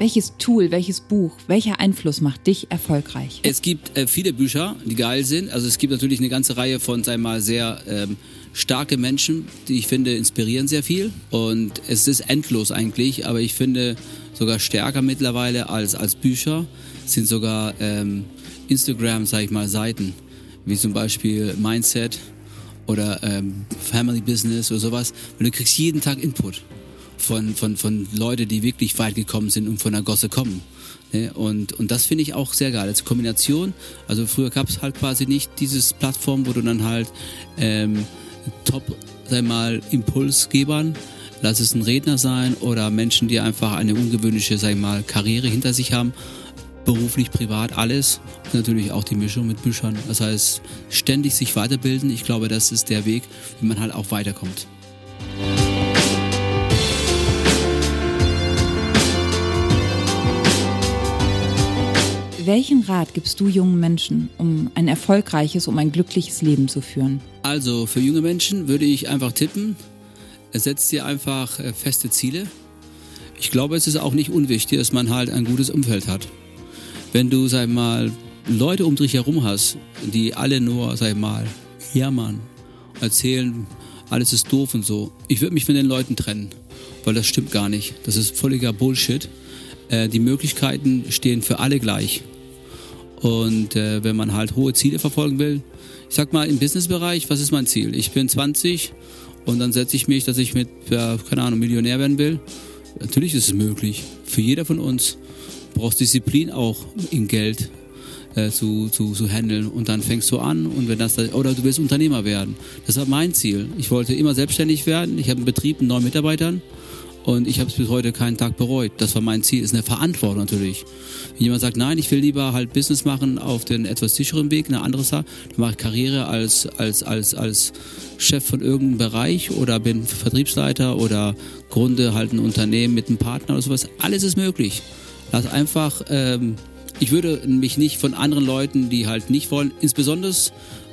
Welches Tool, welches Buch, welcher Einfluss macht dich erfolgreich? Es gibt äh, viele Bücher, die geil sind. Also es gibt natürlich eine ganze Reihe von, wir mal, sehr ähm, starke Menschen, die ich finde inspirieren sehr viel. Und es ist endlos eigentlich, aber ich finde sogar stärker mittlerweile als, als Bücher sind sogar ähm, Instagram, sag ich mal, Seiten, wie zum Beispiel Mindset oder ähm, Family Business oder sowas. Und du kriegst jeden Tag Input von, von, von Leuten, die wirklich weit gekommen sind und von der Gosse kommen. Ne? Und, und das finde ich auch sehr geil. Als Kombination, also früher gab es halt quasi nicht dieses Plattform, wo du dann halt ähm, Top, sag mal, Impulsgebern, lass es ein Redner sein oder Menschen, die einfach eine ungewöhnliche, sag mal, Karriere hinter sich haben, beruflich, privat, alles. Natürlich auch die Mischung mit Büchern. Das heißt, ständig sich weiterbilden. Ich glaube, das ist der Weg, wie man halt auch weiterkommt. Welchen Rat gibst du jungen Menschen, um ein erfolgreiches, um ein glückliches Leben zu führen? Also für junge Menschen würde ich einfach tippen, setzt dir einfach äh, feste Ziele. Ich glaube, es ist auch nicht unwichtig, dass man halt ein gutes Umfeld hat. Wenn du, sag mal, Leute um dich herum hast, die alle nur, sag mal, jammern, erzählen, alles ist doof und so. Ich würde mich von den Leuten trennen, weil das stimmt gar nicht. Das ist völliger Bullshit. Äh, die Möglichkeiten stehen für alle gleich. Und äh, wenn man halt hohe Ziele verfolgen will, ich sag mal im Businessbereich, was ist mein Ziel? Ich bin 20 und dann setze ich mich, dass ich mit, ja, keine Ahnung, Millionär werden will. Natürlich ist es möglich. Für jeder von uns brauchst Disziplin auch in Geld äh, zu, zu, zu handeln und dann fängst du an und wenn das oder du willst Unternehmer werden. Das war mein Ziel. Ich wollte immer selbstständig werden. Ich habe einen Betrieb mit neun Mitarbeitern und ich habe es bis heute keinen Tag bereut. Das war mein Ziel. Ist eine Verantwortung natürlich. Wenn jemand sagt, nein, ich will lieber halt Business machen auf den etwas sicheren Weg, eine andere Sache, dann mache ich Karriere als, als, als, als Chef von irgendeinem Bereich oder bin Vertriebsleiter oder gründe halt ein Unternehmen mit einem Partner oder sowas. Alles ist möglich. Lass einfach, ähm, ich würde mich nicht von anderen Leuten, die halt nicht wollen, insbesondere,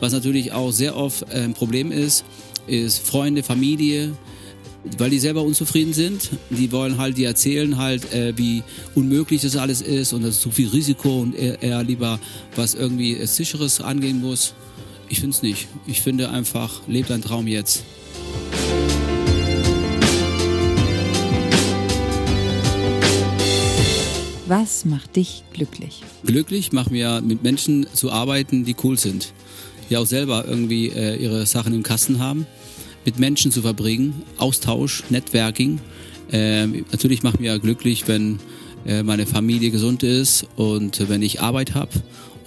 was natürlich auch sehr oft ein Problem ist, ist Freunde, Familie, weil die selber unzufrieden sind. Die wollen halt, die erzählen halt, äh, wie unmöglich das alles ist und das ist zu viel Risiko und er, er lieber was irgendwie sicheres angehen muss. Ich finde es nicht. Ich finde einfach, lebt dein Traum jetzt. Was macht dich glücklich? Glücklich macht mir mit Menschen zu arbeiten, die cool sind. Die auch selber irgendwie äh, ihre Sachen im Kasten haben mit Menschen zu verbringen, Austausch, Networking. Äh, natürlich macht mir glücklich, wenn äh, meine Familie gesund ist und wenn ich Arbeit habe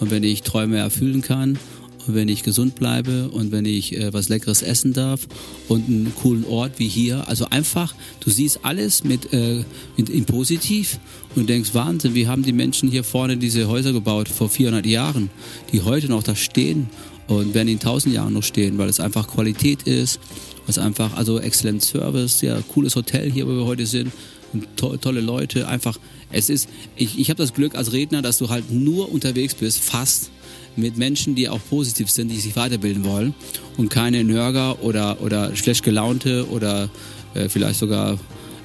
und wenn ich Träume erfüllen kann und wenn ich gesund bleibe und wenn ich äh, was Leckeres essen darf und einen coolen Ort wie hier. Also einfach, du siehst alles mit, äh, mit in positiv und denkst, Wahnsinn, wie haben die Menschen hier vorne diese Häuser gebaut vor 400 Jahren, die heute noch da stehen und werden in tausend Jahren noch stehen, weil es einfach Qualität ist, was einfach, also Excellent Service, ja, cooles Hotel hier, wo wir heute sind, to tolle Leute, einfach, es ist, ich, ich habe das Glück als Redner, dass du halt nur unterwegs bist, fast mit Menschen, die auch positiv sind, die sich weiterbilden wollen und keine Nörger oder, oder schlecht gelaunte oder äh, vielleicht sogar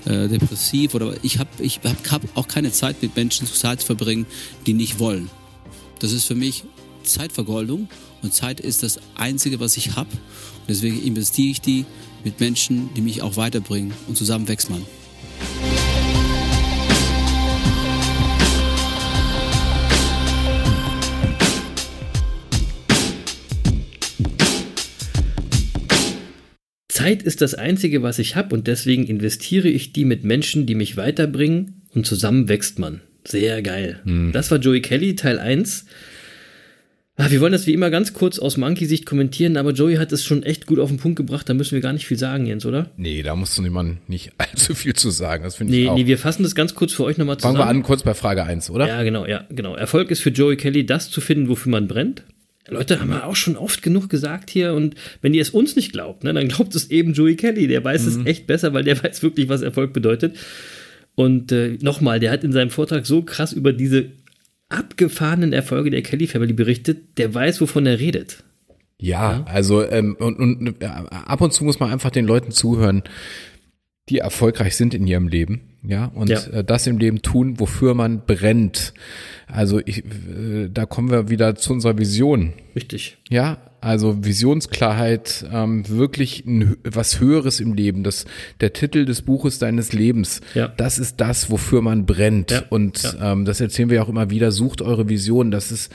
äh, depressiv oder ich habe ich hab auch keine Zeit mit Menschen zu Zeit zu verbringen, die nicht wollen. Das ist für mich Zeitvergoldung und Zeit ist das Einzige, was ich habe. Deswegen investiere ich die mit Menschen, die mich auch weiterbringen und zusammen wächst man. Zeit ist das Einzige, was ich habe und deswegen investiere ich die mit Menschen, die mich weiterbringen und zusammen wächst man. Sehr geil. Hm. Das war Joey Kelly, Teil 1. Ah, wir wollen das wie immer ganz kurz aus Monkey-Sicht kommentieren, aber Joey hat es schon echt gut auf den Punkt gebracht, da müssen wir gar nicht viel sagen, Jens, oder? Nee, da musst du niemand nicht *laughs* allzu viel zu sagen, das finde nee, ich auch. Nee, wir fassen das ganz kurz für euch nochmal zusammen. Fangen wir an kurz bei Frage 1, oder? Ja, genau, ja, genau. Erfolg ist für Joey Kelly, das zu finden, wofür man brennt. Leute, haben wir auch schon oft genug gesagt hier und wenn ihr es uns nicht glaubt, ne, dann glaubt es eben Joey Kelly, der weiß mhm. es echt besser, weil der *laughs* weiß wirklich, was Erfolg bedeutet. Und äh, nochmal, der hat in seinem Vortrag so krass über diese abgefahrenen Erfolge der Kelly Family berichtet, der weiß, wovon er redet. Ja, ja? also ähm, und, und äh, ab und zu muss man einfach den Leuten zuhören, die erfolgreich sind in ihrem Leben. Ja, und Ja. Äh, das im Leben tun, wofür man brennt. Also ich, äh, da kommen wir wieder zu unserer Vision. Richtig. Ja, also Visionsklarheit, ähm, wirklich ein, was Höheres im Leben. Das, der Titel des Buches deines Lebens, Ja. das ist das, wofür man brennt. Ja, Und Ähm, das erzählen wir ja auch immer wieder, sucht eure Vision. Das ist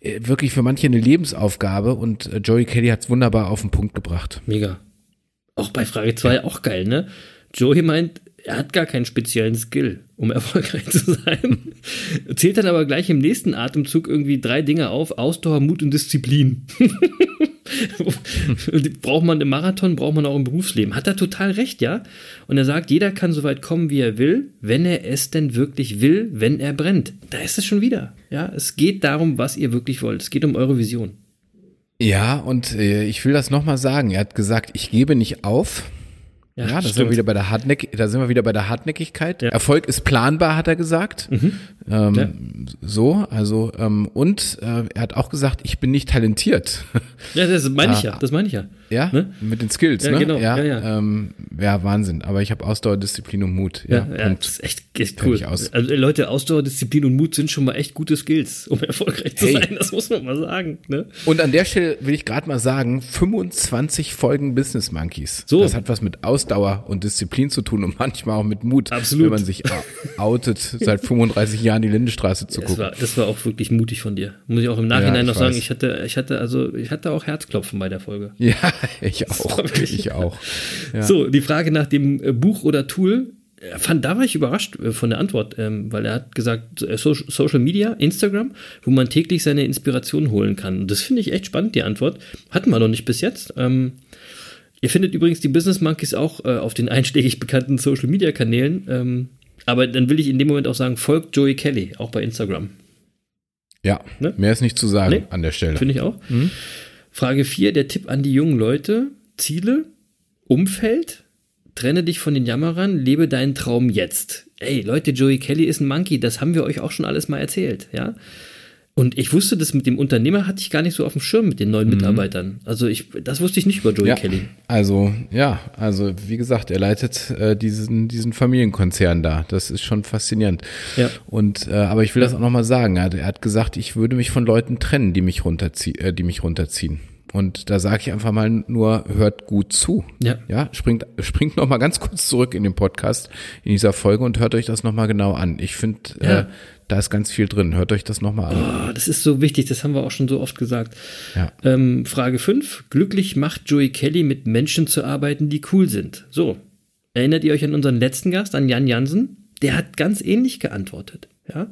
äh, wirklich für manche eine Lebensaufgabe und äh, Joey Kelly hat es wunderbar auf den Punkt gebracht. Mega. Auch bei Frage 2 auch geil, ne? Joey meint, er hat gar keinen speziellen Skill, um *laughs* erfolgreich zu sein. Zählt dann aber gleich im nächsten Atemzug irgendwie drei Dinge auf: Ausdauer, Mut und Disziplin. *laughs* Braucht man im Marathon, braucht man auch im Berufsleben. Hat er total recht, ja? Und er sagt, jeder kann so weit kommen, wie er will, wenn er es denn wirklich will, wenn er brennt. Da ist es schon wieder. Ja, es geht darum, was ihr wirklich wollt. Es geht um eure Vision. Ja, und äh, ich will das nochmal sagen. Er hat gesagt, ich gebe nicht auf. Ja, da sind wir wieder bei der Hartneck, da sind wir wieder bei der Hartnäckigkeit. Ja. Erfolg ist planbar, hat er gesagt. Ähm, Ja. So, also ähm, und äh, er hat auch gesagt, ich bin nicht talentiert. Ja, das meine ich ja. *laughs* Das meine ich ja. Ja, Ne? mit den Skills, Ja, ne? genau. Ja, Ja, ja. Ähm, ja, Wahnsinn. Aber ich habe Ausdauer, Disziplin und Mut. Ja, Ja, ja, das ist echt, echt cool. aus. Also, Leute, Ausdauer, Disziplin und Mut sind schon mal echt gute Skills, um erfolgreich zu Hey. sein. Das muss man mal sagen. Ne? Und an der Stelle will ich gerade mal sagen, 25 Folgen Business Monkeys. So. Das hat was mit Ausdauer und Disziplin zu tun und manchmal auch mit Mut, Absolut. wenn man sich outet, seit 35 Jahren die Lindenstraße zu Das gucken. war, das war auch wirklich mutig von dir. Muss ich auch im Nachhinein Ja, ich noch sagen, weiß. ich hatte, ich hatte, also, ich hatte auch Herzklopfen bei der Folge. Ja, *laughs* ich auch. Ich auch. Ja. So, die Frage nach dem äh, Buch oder Tool, äh, fand, da war ich überrascht äh, von der Antwort, ähm, weil er hat gesagt, so Social Media, Instagram, wo man täglich seine Inspiration holen kann. Und das finde ich echt spannend, die Antwort. Hatten wir noch nicht bis jetzt. Ähm, ihr findet übrigens die Business Monkeys auch auf den einschlägig bekannten Social Media Kanälen. Ähm, aber dann will ich in dem Moment auch sagen, folgt Joey Kelly, auch bei Instagram. Ja, Ne? mehr ist nicht zu sagen Nee, an der Stelle. Finde ich auch. Frage 4, der Tipp an die jungen Leute. Ziele, Umfeld, trenne dich von den Jammerern, lebe deinen Traum jetzt. Ey, Leute, Joey Kelly ist ein Monkey, das haben wir euch auch schon alles mal erzählt, ja. Und ich wusste das mit dem Unternehmer hatte ich gar nicht so auf dem Schirm mit den neuen Mitarbeitern. Also ich, das wusste ich nicht über Joey ja, Kelly. also ja, also wie gesagt, er leitet äh, diesen diesen Familienkonzern da. Das ist schon faszinierend. Ja. Und äh, aber ich will das auch noch mal sagen. Er hat, er hat gesagt, ich würde mich von Leuten trennen, die mich runterziehen, äh, die mich runterziehen. Und da sage ich einfach mal nur, hört gut zu. Ja. Ja, springt, springt noch mal ganz kurz zurück in den Podcast, in dieser Folge und hört euch das noch mal genau an. Ich finde, Ja. äh, da ist ganz viel drin. Hört euch das noch mal an. Ah, das ist so wichtig, das haben wir auch schon so oft gesagt. Ja. Ähm, Frage 5. Glücklich macht Joey Kelly mit Menschen zu arbeiten, die cool sind. So. Erinnert ihr euch an unseren letzten Gast, an Jan Jansen? Der hat ganz ähnlich geantwortet. Ja?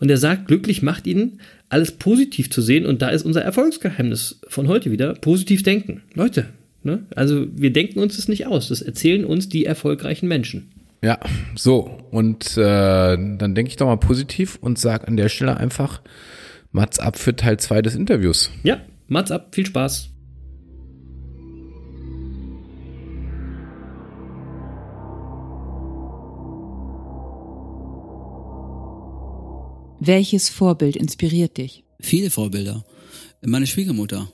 Und er sagt, glücklich macht ihn, alles positiv zu sehen. Und da ist unser Erfolgsgeheimnis von heute wieder, positiv denken. Leute, ne? also wir denken uns das nicht aus. Das erzählen uns die erfolgreichen Menschen. Ja, so. Und äh, dann denke ich doch mal positiv und sag an der Stelle einfach Mats ab für Teil 2 des Interviews. Ja, Mats ab, viel Spaß. Welches Vorbild inspiriert dich? Viele Vorbilder. Meine Schwiegermutter.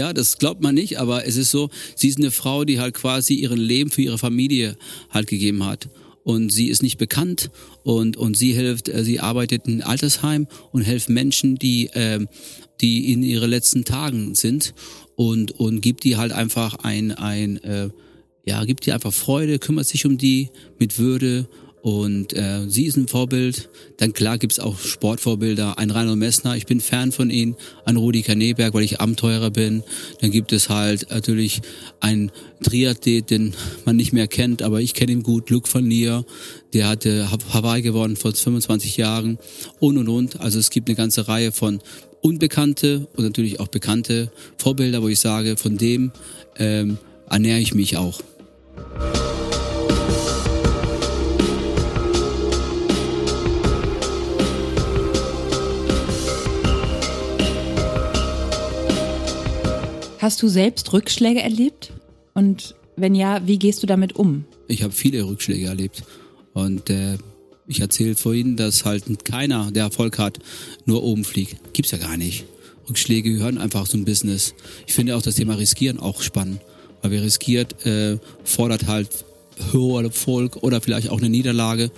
Ja, das glaubt man nicht, aber es ist so, sie ist eine Frau, die halt quasi ihren Leben für ihre Familie halt gegeben hat. Und sie ist nicht bekannt und, und sie hilft, äh, sie arbeitet in Altersheim und hilft Menschen, die, ähm, die in ihre letzten Tagen sind und, und gibt die halt einfach ein, ein äh, ja, gibt die einfach Freude, kümmert sich um die mit Würde und äh, sie ist ein Vorbild. Dann klar gibt's auch Sportvorbilder. Ein Reinhold Messner, ich bin Fan von ihm. Ein Rudi Kaneberg, weil ich Abenteurer bin. Dann gibt es halt natürlich einen Triathlet, den man nicht mehr kennt, aber ich kenne ihn gut. Luc van Lier, der hatte Hawaii gewonnen vor 25 Jahren und und und. Also es gibt eine ganze Reihe von unbekannte und natürlich auch bekannte Vorbilder, wo ich sage, von dem ähm, ernähre ich mich auch. Hast du selbst Rückschläge erlebt? Und wenn ja, wie gehst du damit um? Ich habe viele Rückschläge erlebt. Und äh, ich erzähle vorhin, dass halt keiner, der Erfolg hat, nur oben fliegt. Gibt's ja gar nicht. Rückschläge gehören einfach zum Business. Ich finde auch das Thema Riskieren auch spannend. Weil wer riskiert, äh, fordert halt hoher Erfolg oder vielleicht auch eine Niederlage,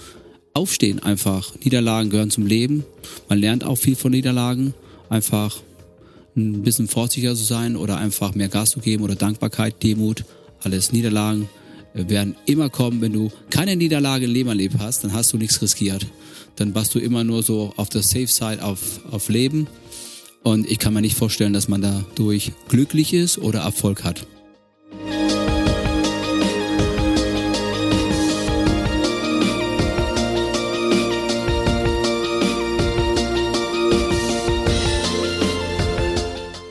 aufstehen einfach. Niederlagen gehören zum Leben. Man lernt auch viel von Niederlagen. Einfach ein bisschen vorsichtiger zu sein oder einfach mehr Gas zu geben oder Dankbarkeit, Demut, alles Niederlagen werden immer kommen. Wenn du keine Niederlage im Leben erlebt hast, dann hast du nichts riskiert. Dann warst du immer nur so auf der Safe Side auf, auf Leben. Und ich kann mir nicht vorstellen, dass man dadurch glücklich ist oder Erfolg hat.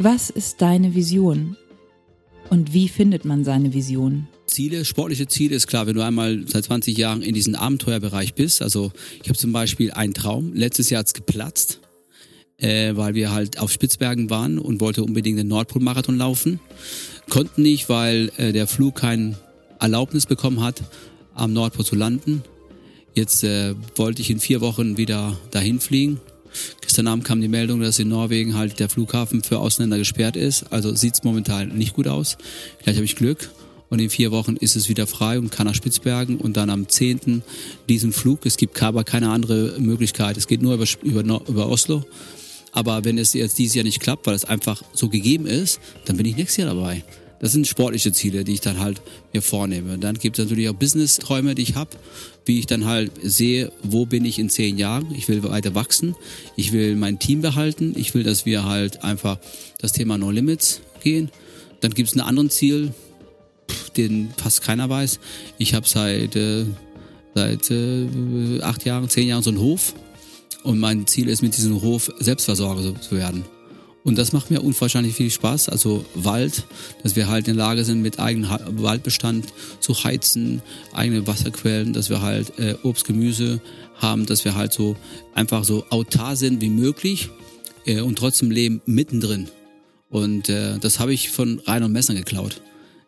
Was ist deine Vision? Und wie findet man seine Vision? Ziele, sportliche Ziele ist klar, wenn du einmal seit 20 Jahren in diesem Abenteuerbereich bist. Also ich habe zum Beispiel einen Traum. Letztes Jahr hat's geplatzt, äh, weil wir halt auf Spitzbergen waren und wollte unbedingt den Nordpol-Marathon laufen. Konnten nicht, weil äh, der Flug kein Erlaubnis bekommen hat, am Nordpol zu landen. Jetzt äh, wollte ich in vier Wochen wieder dahin fliegen Gestern Abend kam die Meldung, dass in Norwegen halt der Flughafen für Ausländer gesperrt ist. Also sieht's momentan nicht gut aus. Vielleicht habe ich Glück. Und in vier Wochen ist es wieder frei und kann nach Spitzbergen und dann am 10. diesen Flug. Es gibt aber keine andere Möglichkeit. Es geht nur über, über, über Oslo. Aber wenn es jetzt dieses Jahr nicht klappt, weil es einfach so gegeben ist, dann bin ich nächstes Jahr dabei. Das sind sportliche Ziele, die ich dann halt mir vornehme. Dann gibt es natürlich auch Business-Träume, die ich habe, wie ich dann halt sehe, wo bin ich in zehn Jahren. Ich will weiter wachsen. Ich will mein Team behalten. Ich will, dass wir halt einfach das Thema No Limits gehen. Dann gibt es ein anderes Ziel, den fast keiner weiß. Ich habe seit, äh, seit äh, acht Jahren, zehn Jahren so einen Hof. Und mein Ziel ist, mit diesem Hof Selbstversorger zu werden. Und das macht mir unwahrscheinlich viel Spaß. Also Wald, dass wir halt in der Lage sind, mit eigenem Waldbestand zu heizen, eigene Wasserquellen, dass wir halt äh, Obst, Gemüse haben, dass wir halt so einfach so autar sind wie möglich äh, und trotzdem leben mittendrin. Und äh, das habe ich von Rainer Messner geklaut.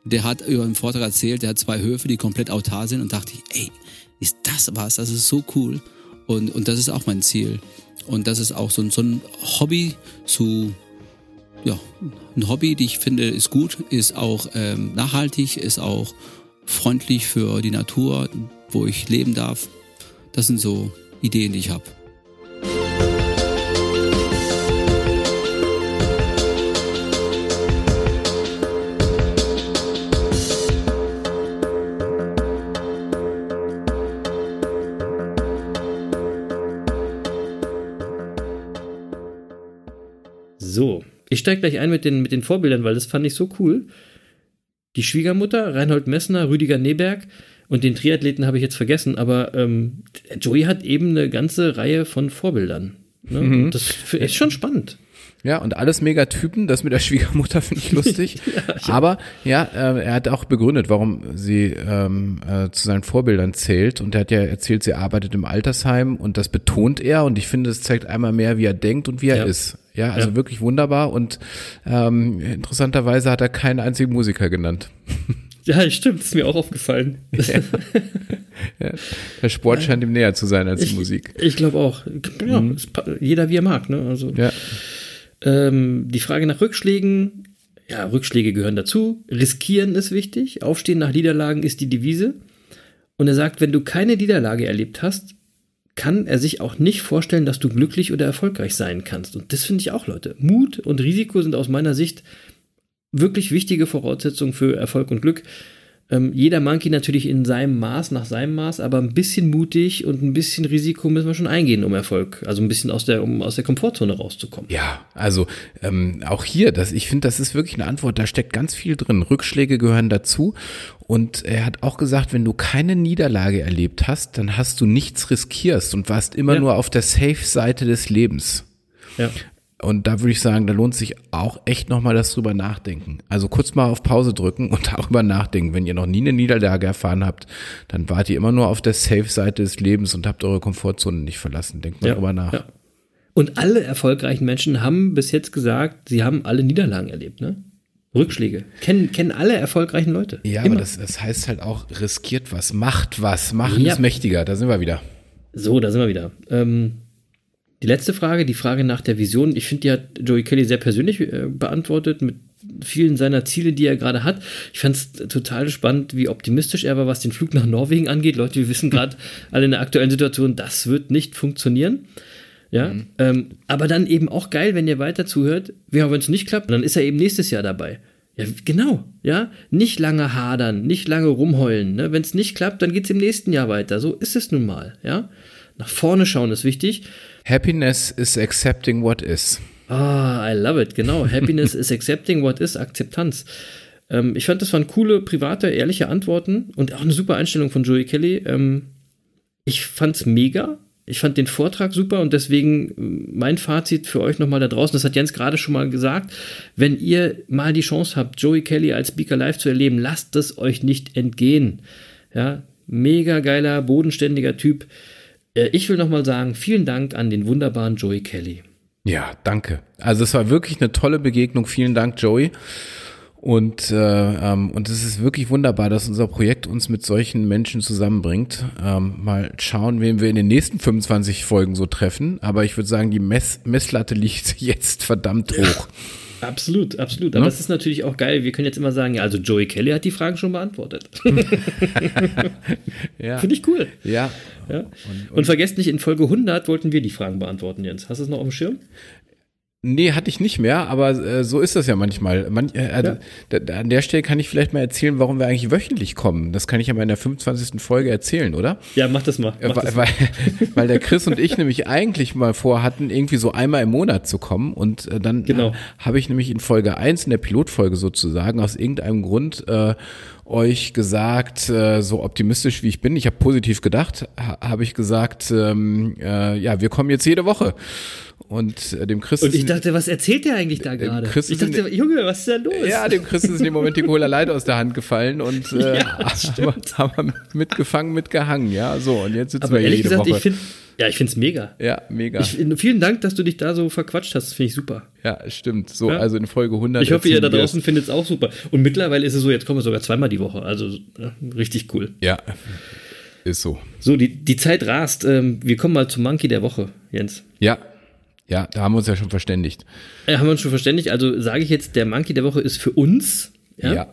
Der hat über einen Vortrag erzählt, der hat zwei Höfe, die komplett autar sind und dachte ich, ey, ist das was? Das ist so cool. Und, und das ist auch mein Ziel. Und das ist auch so, so ein Hobby zu ja, ein Hobby, die ich finde, ist gut, ist auch ähm, nachhaltig, ist auch freundlich für die Natur, wo ich leben darf. Das sind so Ideen, die ich habe. Steige gleich ein mit den, mit den Vorbildern, weil das fand ich so cool. Die Schwiegermutter, Reinhold Messner, Rüdiger Neberg und den Triathleten habe ich jetzt vergessen, aber ähm, Joey hat eben eine ganze Reihe von Vorbildern. Ne? Mhm. Das ist schon spannend. Ja, und alles Megatypen, das mit der Schwiegermutter finde ich lustig. *laughs* ja, Aber ja, äh, er hat auch begründet, warum sie ähm, äh, zu seinen Vorbildern zählt. Und er hat ja erzählt, sie arbeitet im Altersheim und das betont er. Und ich finde, es zeigt einmal mehr, wie er denkt und wie er ja. ist. Ja, also ja. wirklich wunderbar. Und ähm, interessanterweise hat er keinen einzigen Musiker genannt. *laughs* Ja, stimmt, ist mir auch aufgefallen. Ja. ja. Der Sport scheint ihm näher zu sein als ich, die Musik. Ich glaube auch. Ja, mhm. Jeder wie er mag, ne? Also. Ja. Ähm, die Frage nach Rückschlägen, ja, Rückschläge gehören dazu. Riskieren ist wichtig. Aufstehen nach Niederlagen ist die Devise. Und er sagt, wenn du keine Niederlage erlebt hast, kann er sich auch nicht vorstellen, dass du glücklich oder erfolgreich sein kannst. Und das finde ich auch, Leute. Mut und Risiko sind aus meiner Sicht wirklich wichtige Voraussetzungen für Erfolg und Glück. Ähm, jeder Monkey natürlich in seinem Maß, nach seinem Maß, aber ein bisschen mutig und ein bisschen Risiko müssen wir schon eingehen, um Erfolg, also ein bisschen aus der, um aus der Komfortzone rauszukommen. Ja, also ähm, auch hier, das, ich finde, das ist wirklich eine Antwort, da steckt ganz viel drin. Rückschläge gehören dazu. Und er hat auch gesagt, wenn du keine Niederlage erlebt hast, dann hast du nichts riskierst und warst immer ja. nur auf der Safe-Seite des Lebens. Ja. Und da würde ich sagen, da lohnt sich auch echt nochmal das drüber nachdenken. Also kurz mal auf Pause drücken und *laughs* darüber nachdenken. Wenn ihr noch nie eine Niederlage erfahren habt, dann wart ihr immer nur auf der Safe-Seite des Lebens und habt eure Komfortzone nicht verlassen. Denkt mal ja, drüber nach. Ja. Und alle erfolgreichen Menschen haben bis jetzt gesagt, sie haben alle Niederlagen erlebt, ne? Rückschläge. Kennen, kennen alle erfolgreichen Leute. Ja, Immer. aber das, das heißt halt auch, riskiert was, macht was, machen ja. ist mächtiger. Da sind wir wieder. So, da sind wir wieder. Ähm, die letzte Frage, die Frage nach der Vision, ich finde, die hat Joey Kelly sehr persönlich äh, beantwortet, mit vielen seiner Ziele, die er gerade hat. Ich fand es total spannend, wie optimistisch er war, was den Flug nach Norwegen angeht. Leute, wir wissen gerade *laughs* alle in der aktuellen Situation, das wird nicht funktionieren. Ja, mhm. ähm, aber dann eben auch geil, wenn ihr weiter zuhört. Ja, wenn es nicht klappt, dann ist er eben nächstes Jahr dabei. Ja, genau, ja. Nicht lange hadern, nicht lange rumheulen. Ne? Wenn es nicht klappt, dann geht es im nächsten Jahr weiter. So ist es nun mal, ja. Nach vorne schauen ist wichtig. Happiness is accepting what is. Ah, I love it, genau. *laughs* Happiness is accepting what is, Akzeptanz. Ähm, ich fand, das waren coole, private, ehrliche Antworten und auch eine super Einstellung von Joey Kelly. Ähm, ich fand's mega. Ich fand den Vortrag super und deswegen äh, mein Fazit für euch nochmal da draußen, das hat Jens gerade schon mal gesagt, wenn ihr mal die Chance habt, Joey Kelly als Speaker live zu erleben, lasst es euch nicht entgehen. Ja, mega geiler, bodenständiger Typ. Äh, ich will nochmal sagen, vielen Dank an den wunderbaren Joey Kelly. Ja, danke. Also es war wirklich eine tolle Begegnung. Vielen Dank, Joey. Und, äh, ähm, und es ist wirklich wunderbar, dass unser Projekt uns mit solchen Menschen zusammenbringt. Ähm, mal schauen, wen wir in den nächsten 25 Folgen so treffen. Aber ich würde sagen, die Mess Messlatte liegt *laughs* jetzt verdammt hoch. Absolut, absolut. Aber ja? es ist natürlich auch geil. Wir können jetzt immer sagen, ja, also Joey Kelly hat die Fragen schon beantwortet. *laughs* ja. Finde ich cool. Ja. ja. Und, und, und, vergesst nicht, in Folge 100 wollten wir die Fragen beantworten, Jens. Hast du es noch auf dem Schirm? Nee, hatte ich nicht mehr, aber äh, so ist das ja manchmal. Man, äh, ja. da, an der Stelle kann ich vielleicht mal erzählen, warum wir eigentlich wöchentlich kommen. Das kann ich ja mal in der 25. Folge erzählen, oder? Ja, mach das mal. Mach weil, das mal. Weil, *laughs* weil der Chris und ich nämlich eigentlich mal vorhatten, irgendwie so einmal im Monat zu kommen. Und äh, dann genau. äh, habe ich nämlich in Folge 1, in der Pilotfolge sozusagen, aus irgendeinem Grund äh, euch gesagt, äh, so optimistisch wie ich bin, ich habe positiv gedacht, ha, habe ich gesagt, ähm, äh, ja, wir kommen jetzt jede Woche. Und äh, dem Chris. Und ich dachte, was erzählt der eigentlich da gerade? Ich dachte, Junge, was ist da los? Ja, dem Chris ist in dem Moment die Cola Light aus der Hand gefallen und *laughs* äh, ja, haben, haben mitgefangen, mitgehangen. Ja, so, und jetzt sitzen Aber wir ehrlich jede gesagt, Woche. Ich find, ja, ich finde es mega. Ja, mega. Ich, vielen Dank, dass du dich da so verquatscht hast. Das finde ich super. Ja, stimmt. So, ja? also in Folge 100. Ich hoffe, ihr da draußen findet es auch super. Und mittlerweile ist es so, jetzt kommen wir sogar zweimal die Woche. Also ja, richtig cool. Ja, ist so. So, die, die Zeit rast. Ähm, wir kommen mal zum Monkey der Woche, Jens. Ja, ja, da haben wir uns ja schon verständigt. Ja, haben wir uns schon verständigt. Also sage ich jetzt, der Monkey der Woche ist für uns ja, ja.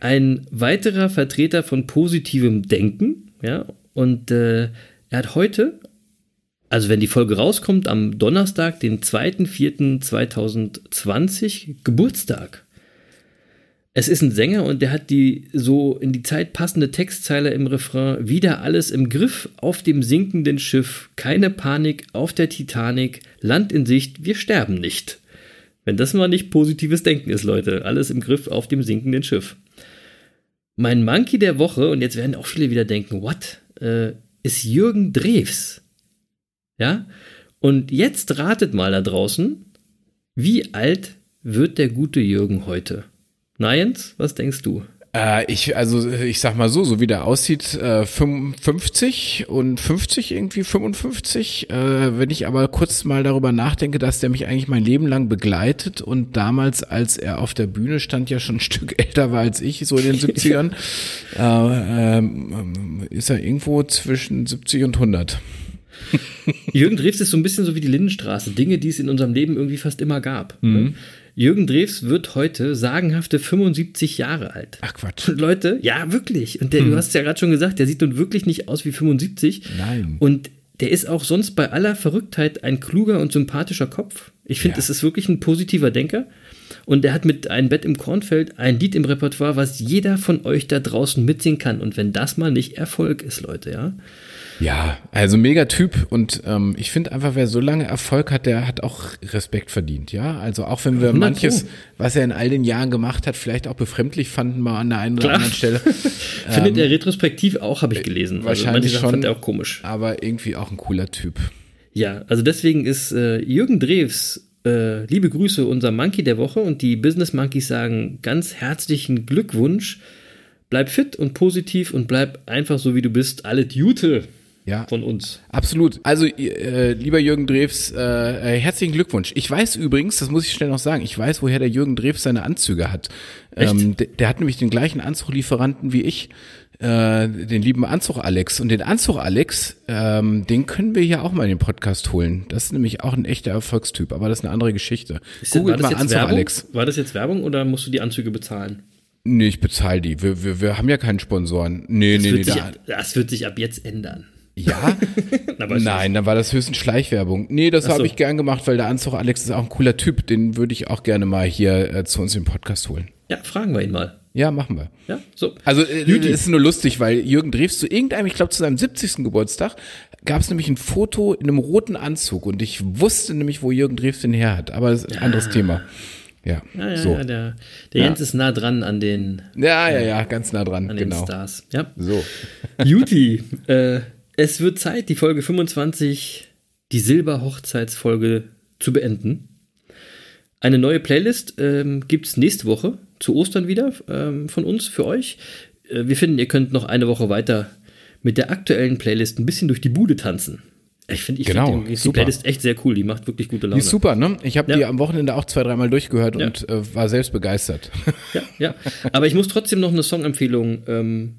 ein weiterer Vertreter von positivem Denken. Ja, und äh, er hat heute, also wenn die Folge rauskommt, am Donnerstag, den 2.4.2020, Geburtstag. Es ist ein Sänger und der hat die so in die Zeit passende Textzeile im Refrain. Wieder alles im Griff auf dem sinkenden Schiff. Keine Panik auf der Titanic. Land in Sicht, wir sterben nicht. Wenn das mal nicht positives Denken ist, Leute. Alles im Griff auf dem sinkenden Schiff. Mein Monkey der Woche, und jetzt werden auch viele wieder denken, what? Äh, ist Jürgen Drews. Ja? Und jetzt ratet mal da draußen, wie alt wird der gute Jürgen heute? Na Jens, was denkst du? Äh, ich, also ich sag mal so, so wie der aussieht, äh, 55 und 50 irgendwie, 55. Äh, wenn ich aber kurz mal darüber nachdenke, dass der mich eigentlich mein Leben lang begleitet und damals, als er auf der Bühne stand, ja schon ein *laughs* Stück älter war als ich, so in den *laughs* 70ern, äh, äh, ist er irgendwo zwischen 70 und 100. Jürgen Drews ist so ein bisschen so wie die Lindenstraße, Dinge, die es in unserem Leben irgendwie fast immer gab. Ne? Mhm. Ne? Jürgen Drews wird heute sagenhafte 75 Jahre alt. Ach Quatsch. Und Leute, ja, wirklich. Und der, hm. du hast es ja gerade schon gesagt, der sieht nun wirklich nicht aus wie 75. Nein. Und der ist auch sonst bei aller Verrücktheit ein kluger und sympathischer Kopf. Ich finde, ja. es ist wirklich ein positiver Denker. Und er hat mit Ein Bett im Kornfeld ein Lied im Repertoire, was jeder von euch da draußen mitsingen kann. Und wenn das mal nicht Erfolg ist, Leute, ja. Ja, also mega Typ und ähm, ich finde einfach, wer so lange Erfolg hat, der hat auch Respekt verdient, ja. Also auch wenn wir manches, was er in all den Jahren gemacht hat, vielleicht auch befremdlich fanden, mal an der einen oder anderen Stelle. *laughs* Findet ähm, er retrospektiv auch, habe ich gelesen. Also wahrscheinlich also schon, auch komisch. Aber irgendwie auch ein cooler Typ. Ja, also deswegen ist äh, Jürgen Drews äh, liebe Grüße, unser Monkey der Woche und die Business Monkeys sagen ganz herzlichen Glückwunsch. Bleib fit und positiv und bleib einfach so, wie du bist. Alle Jute ja, von uns. Absolut. Also, äh, lieber Jürgen Drews, äh, äh, herzlichen Glückwunsch. Ich weiß übrigens, das muss ich schnell noch sagen, ich weiß, woher der Jürgen Drews seine Anzüge hat. Ähm, der, der, hat nämlich den gleichen Anzuglieferanten wie ich. äh, den lieben Anzug Alex. Und den Anzug Alex, ähm, den können wir ja auch mal in den Podcast holen. Das ist nämlich auch ein echter Erfolgstyp, aber das ist eine andere Geschichte. Ist das, war, Googelt das mal jetzt Anzug Werbung? Alex. war das jetzt Werbung oder musst du die Anzüge bezahlen? Nee, ich bezahle die. Wir, wir, wir haben ja keinen Sponsoren. Nee, Das, nee, nee. sich, Da, das wird sich ab jetzt ändern. Ja? *laughs* Es Nein, dann war das höchstens Schleichwerbung. Nee, das so. habe ich gern gemacht, weil der Anzug Alex ist auch ein cooler Typ. Den würde ich auch gerne mal hier äh, zu uns im Podcast holen. Ja, fragen wir ihn mal. Ja, machen wir. Ja, so. Also äh, ist nur lustig, weil Jürgen Drews zu irgendeinem, ich glaube zu seinem 70. Geburtstag, gab es nämlich ein Foto in einem roten Anzug und ich wusste nämlich, wo Jürgen Drews den her hat. Aber das ist ein anderes Thema. Ja, Ja, ja, so. ja, der, der Jens ist nah dran an den, Ja, ja, ja, ganz nah dran, an den genau. Stars. Ja. So. Juti, *laughs* äh, es wird Zeit, die Folge 25, die Silberhochzeitsfolge, zu beenden. Eine neue Playlist ähm, gibt es nächste Woche, zu Ostern wieder, ähm, von uns, für euch. Äh, wir finden, ihr könnt noch eine Woche weiter mit der aktuellen Playlist ein bisschen durch die Bude tanzen. Ich finde ich Genau, find die, die. Playlist echt sehr cool, die macht wirklich gute Die Laune. ist super, ne? Ich habe Ja. die am Wochenende auch zwei, dreimal durchgehört Ja. und äh, war selbst begeistert. Ja, ja. Aber ich muss trotzdem noch eine Songempfehlung ähm,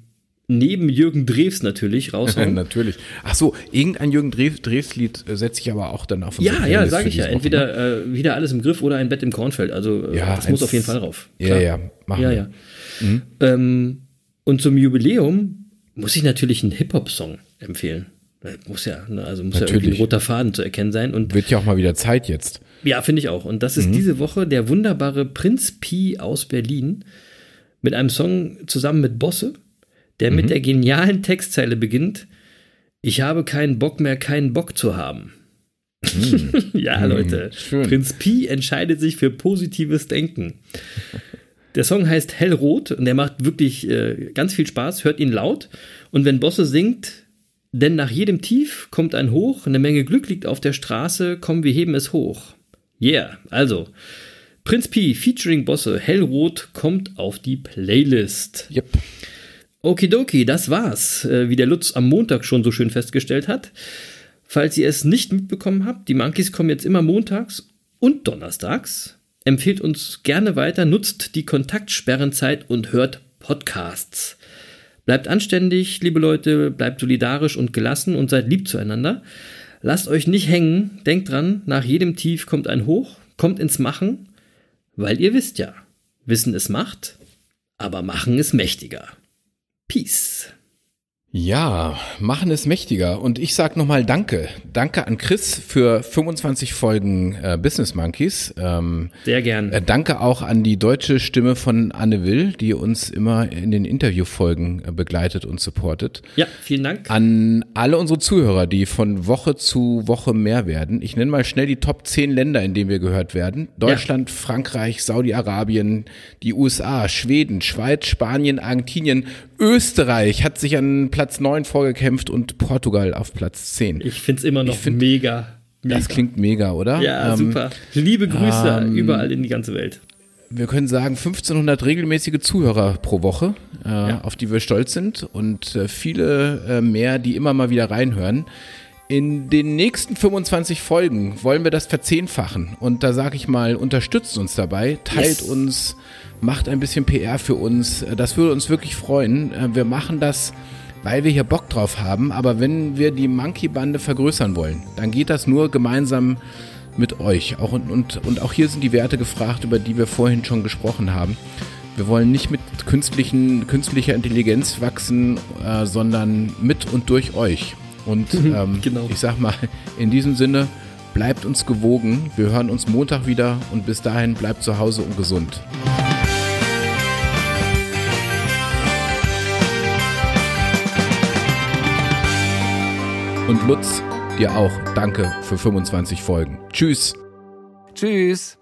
neben Jürgen Drews natürlich raushauen. *laughs* Natürlich. Ach so, irgendein Jürgen Drews, Drews Lied äh, setze ich aber auch dann auf Ja, ja, Playlist sage ich ja. Entweder äh, wieder alles im Griff oder ein Bett im Kornfeld. Also äh, Ja, das muss auf jeden Fall rauf. Ja, Klar. ja, machen ja, wir. ja. Ähm, und zum Jubiläum muss ich natürlich einen Hip-Hop-Song empfehlen. Äh, Muss ja, ne? also muss ja irgendwie Natürlich. ein roter Faden zu erkennen sein. Und Wird ja auch mal wieder Zeit jetzt. ja, finde ich auch. Und das ist diese Woche der wunderbare Prinz Pi aus Berlin mit einem Song zusammen mit Bosse, der mit der genialen Textzeile beginnt: Ich habe keinen Bock mehr, keinen Bock zu haben. *laughs* ja, Leute. schön. Prinz Pi entscheidet sich für positives Denken. Der Song heißt Hellrot und der macht wirklich äh, ganz viel Spaß. Hört ihn laut. Und wenn Bosse singt, denn nach jedem Tief kommt ein Hoch, eine Menge Glück liegt auf der Straße, komm, wir heben es hoch. Yeah, also Prinz Pi featuring Bosse Hellrot kommt auf die Playlist. Yep. Okidoki, das war's, äh, wie der Lutz am Montag schon so schön festgestellt hat. Falls ihr es nicht mitbekommen habt, die Monkeys kommen jetzt immer montags und donnerstags. Empfehlt uns gerne weiter, nutzt die Kontaktsperrenzeit und hört Podcasts. Bleibt anständig, liebe Leute, bleibt solidarisch und gelassen und seid lieb zueinander. Lasst euch nicht hängen, denkt dran, nach jedem Tief kommt ein Hoch, kommt ins Machen, weil ihr wisst ja, Wissen ist Macht, aber Machen ist mächtiger. Peace. Ja, machen es mächtiger. Und ich sag nochmal Danke. Danke an Chris für 25 Folgen äh, Business Monkeys. Ähm, Sehr gern. äh, danke auch an die deutsche Stimme von Anne Will, die uns immer in den Interviewfolgen äh, begleitet und supportet. Ja, vielen Dank. An alle unsere Zuhörer, die von Woche zu Woche mehr werden. Ich nenne mal schnell die Top 10 Länder, in denen wir gehört werden. Deutschland, Frankreich, Saudi-Arabien, die USA, Schweden, Schweiz, Spanien, Argentinien, Österreich hat sich an Platz 9 vorgekämpft und Portugal auf Platz 10. Ich find's immer noch find- mega. mega. Das klingt mega, oder? ja, Ähm, super. Liebe Grüße überall in die ganze Welt. Wir können sagen, 1500 regelmäßige Zuhörer pro Woche, äh, auf die wir stolz sind und äh, viele äh, mehr, die immer mal wieder reinhören. In den nächsten 25 Folgen wollen wir das verzehnfachen und da sage ich mal, unterstützt uns dabei, teilt Yes. uns, macht ein bisschen PR für uns. Äh, Das würde uns wirklich freuen. Äh, Wir machen das, weil wir hier Bock drauf haben, aber wenn wir die Monkey-Bande vergrößern wollen, dann geht das nur gemeinsam mit euch. Auch und, und, und auch hier sind die Werte gefragt, über die wir vorhin schon gesprochen haben. Wir wollen nicht mit künstlichen, künstlicher Intelligenz wachsen, äh, sondern mit und durch euch. Und ähm, genau. ich sag mal, in diesem Sinne, bleibt uns gewogen. Wir hören uns Montag wieder und bis dahin bleibt zu Hause und gesund. Und Lutz, dir auch danke für 25 Folgen. Tschüss. Tschüss.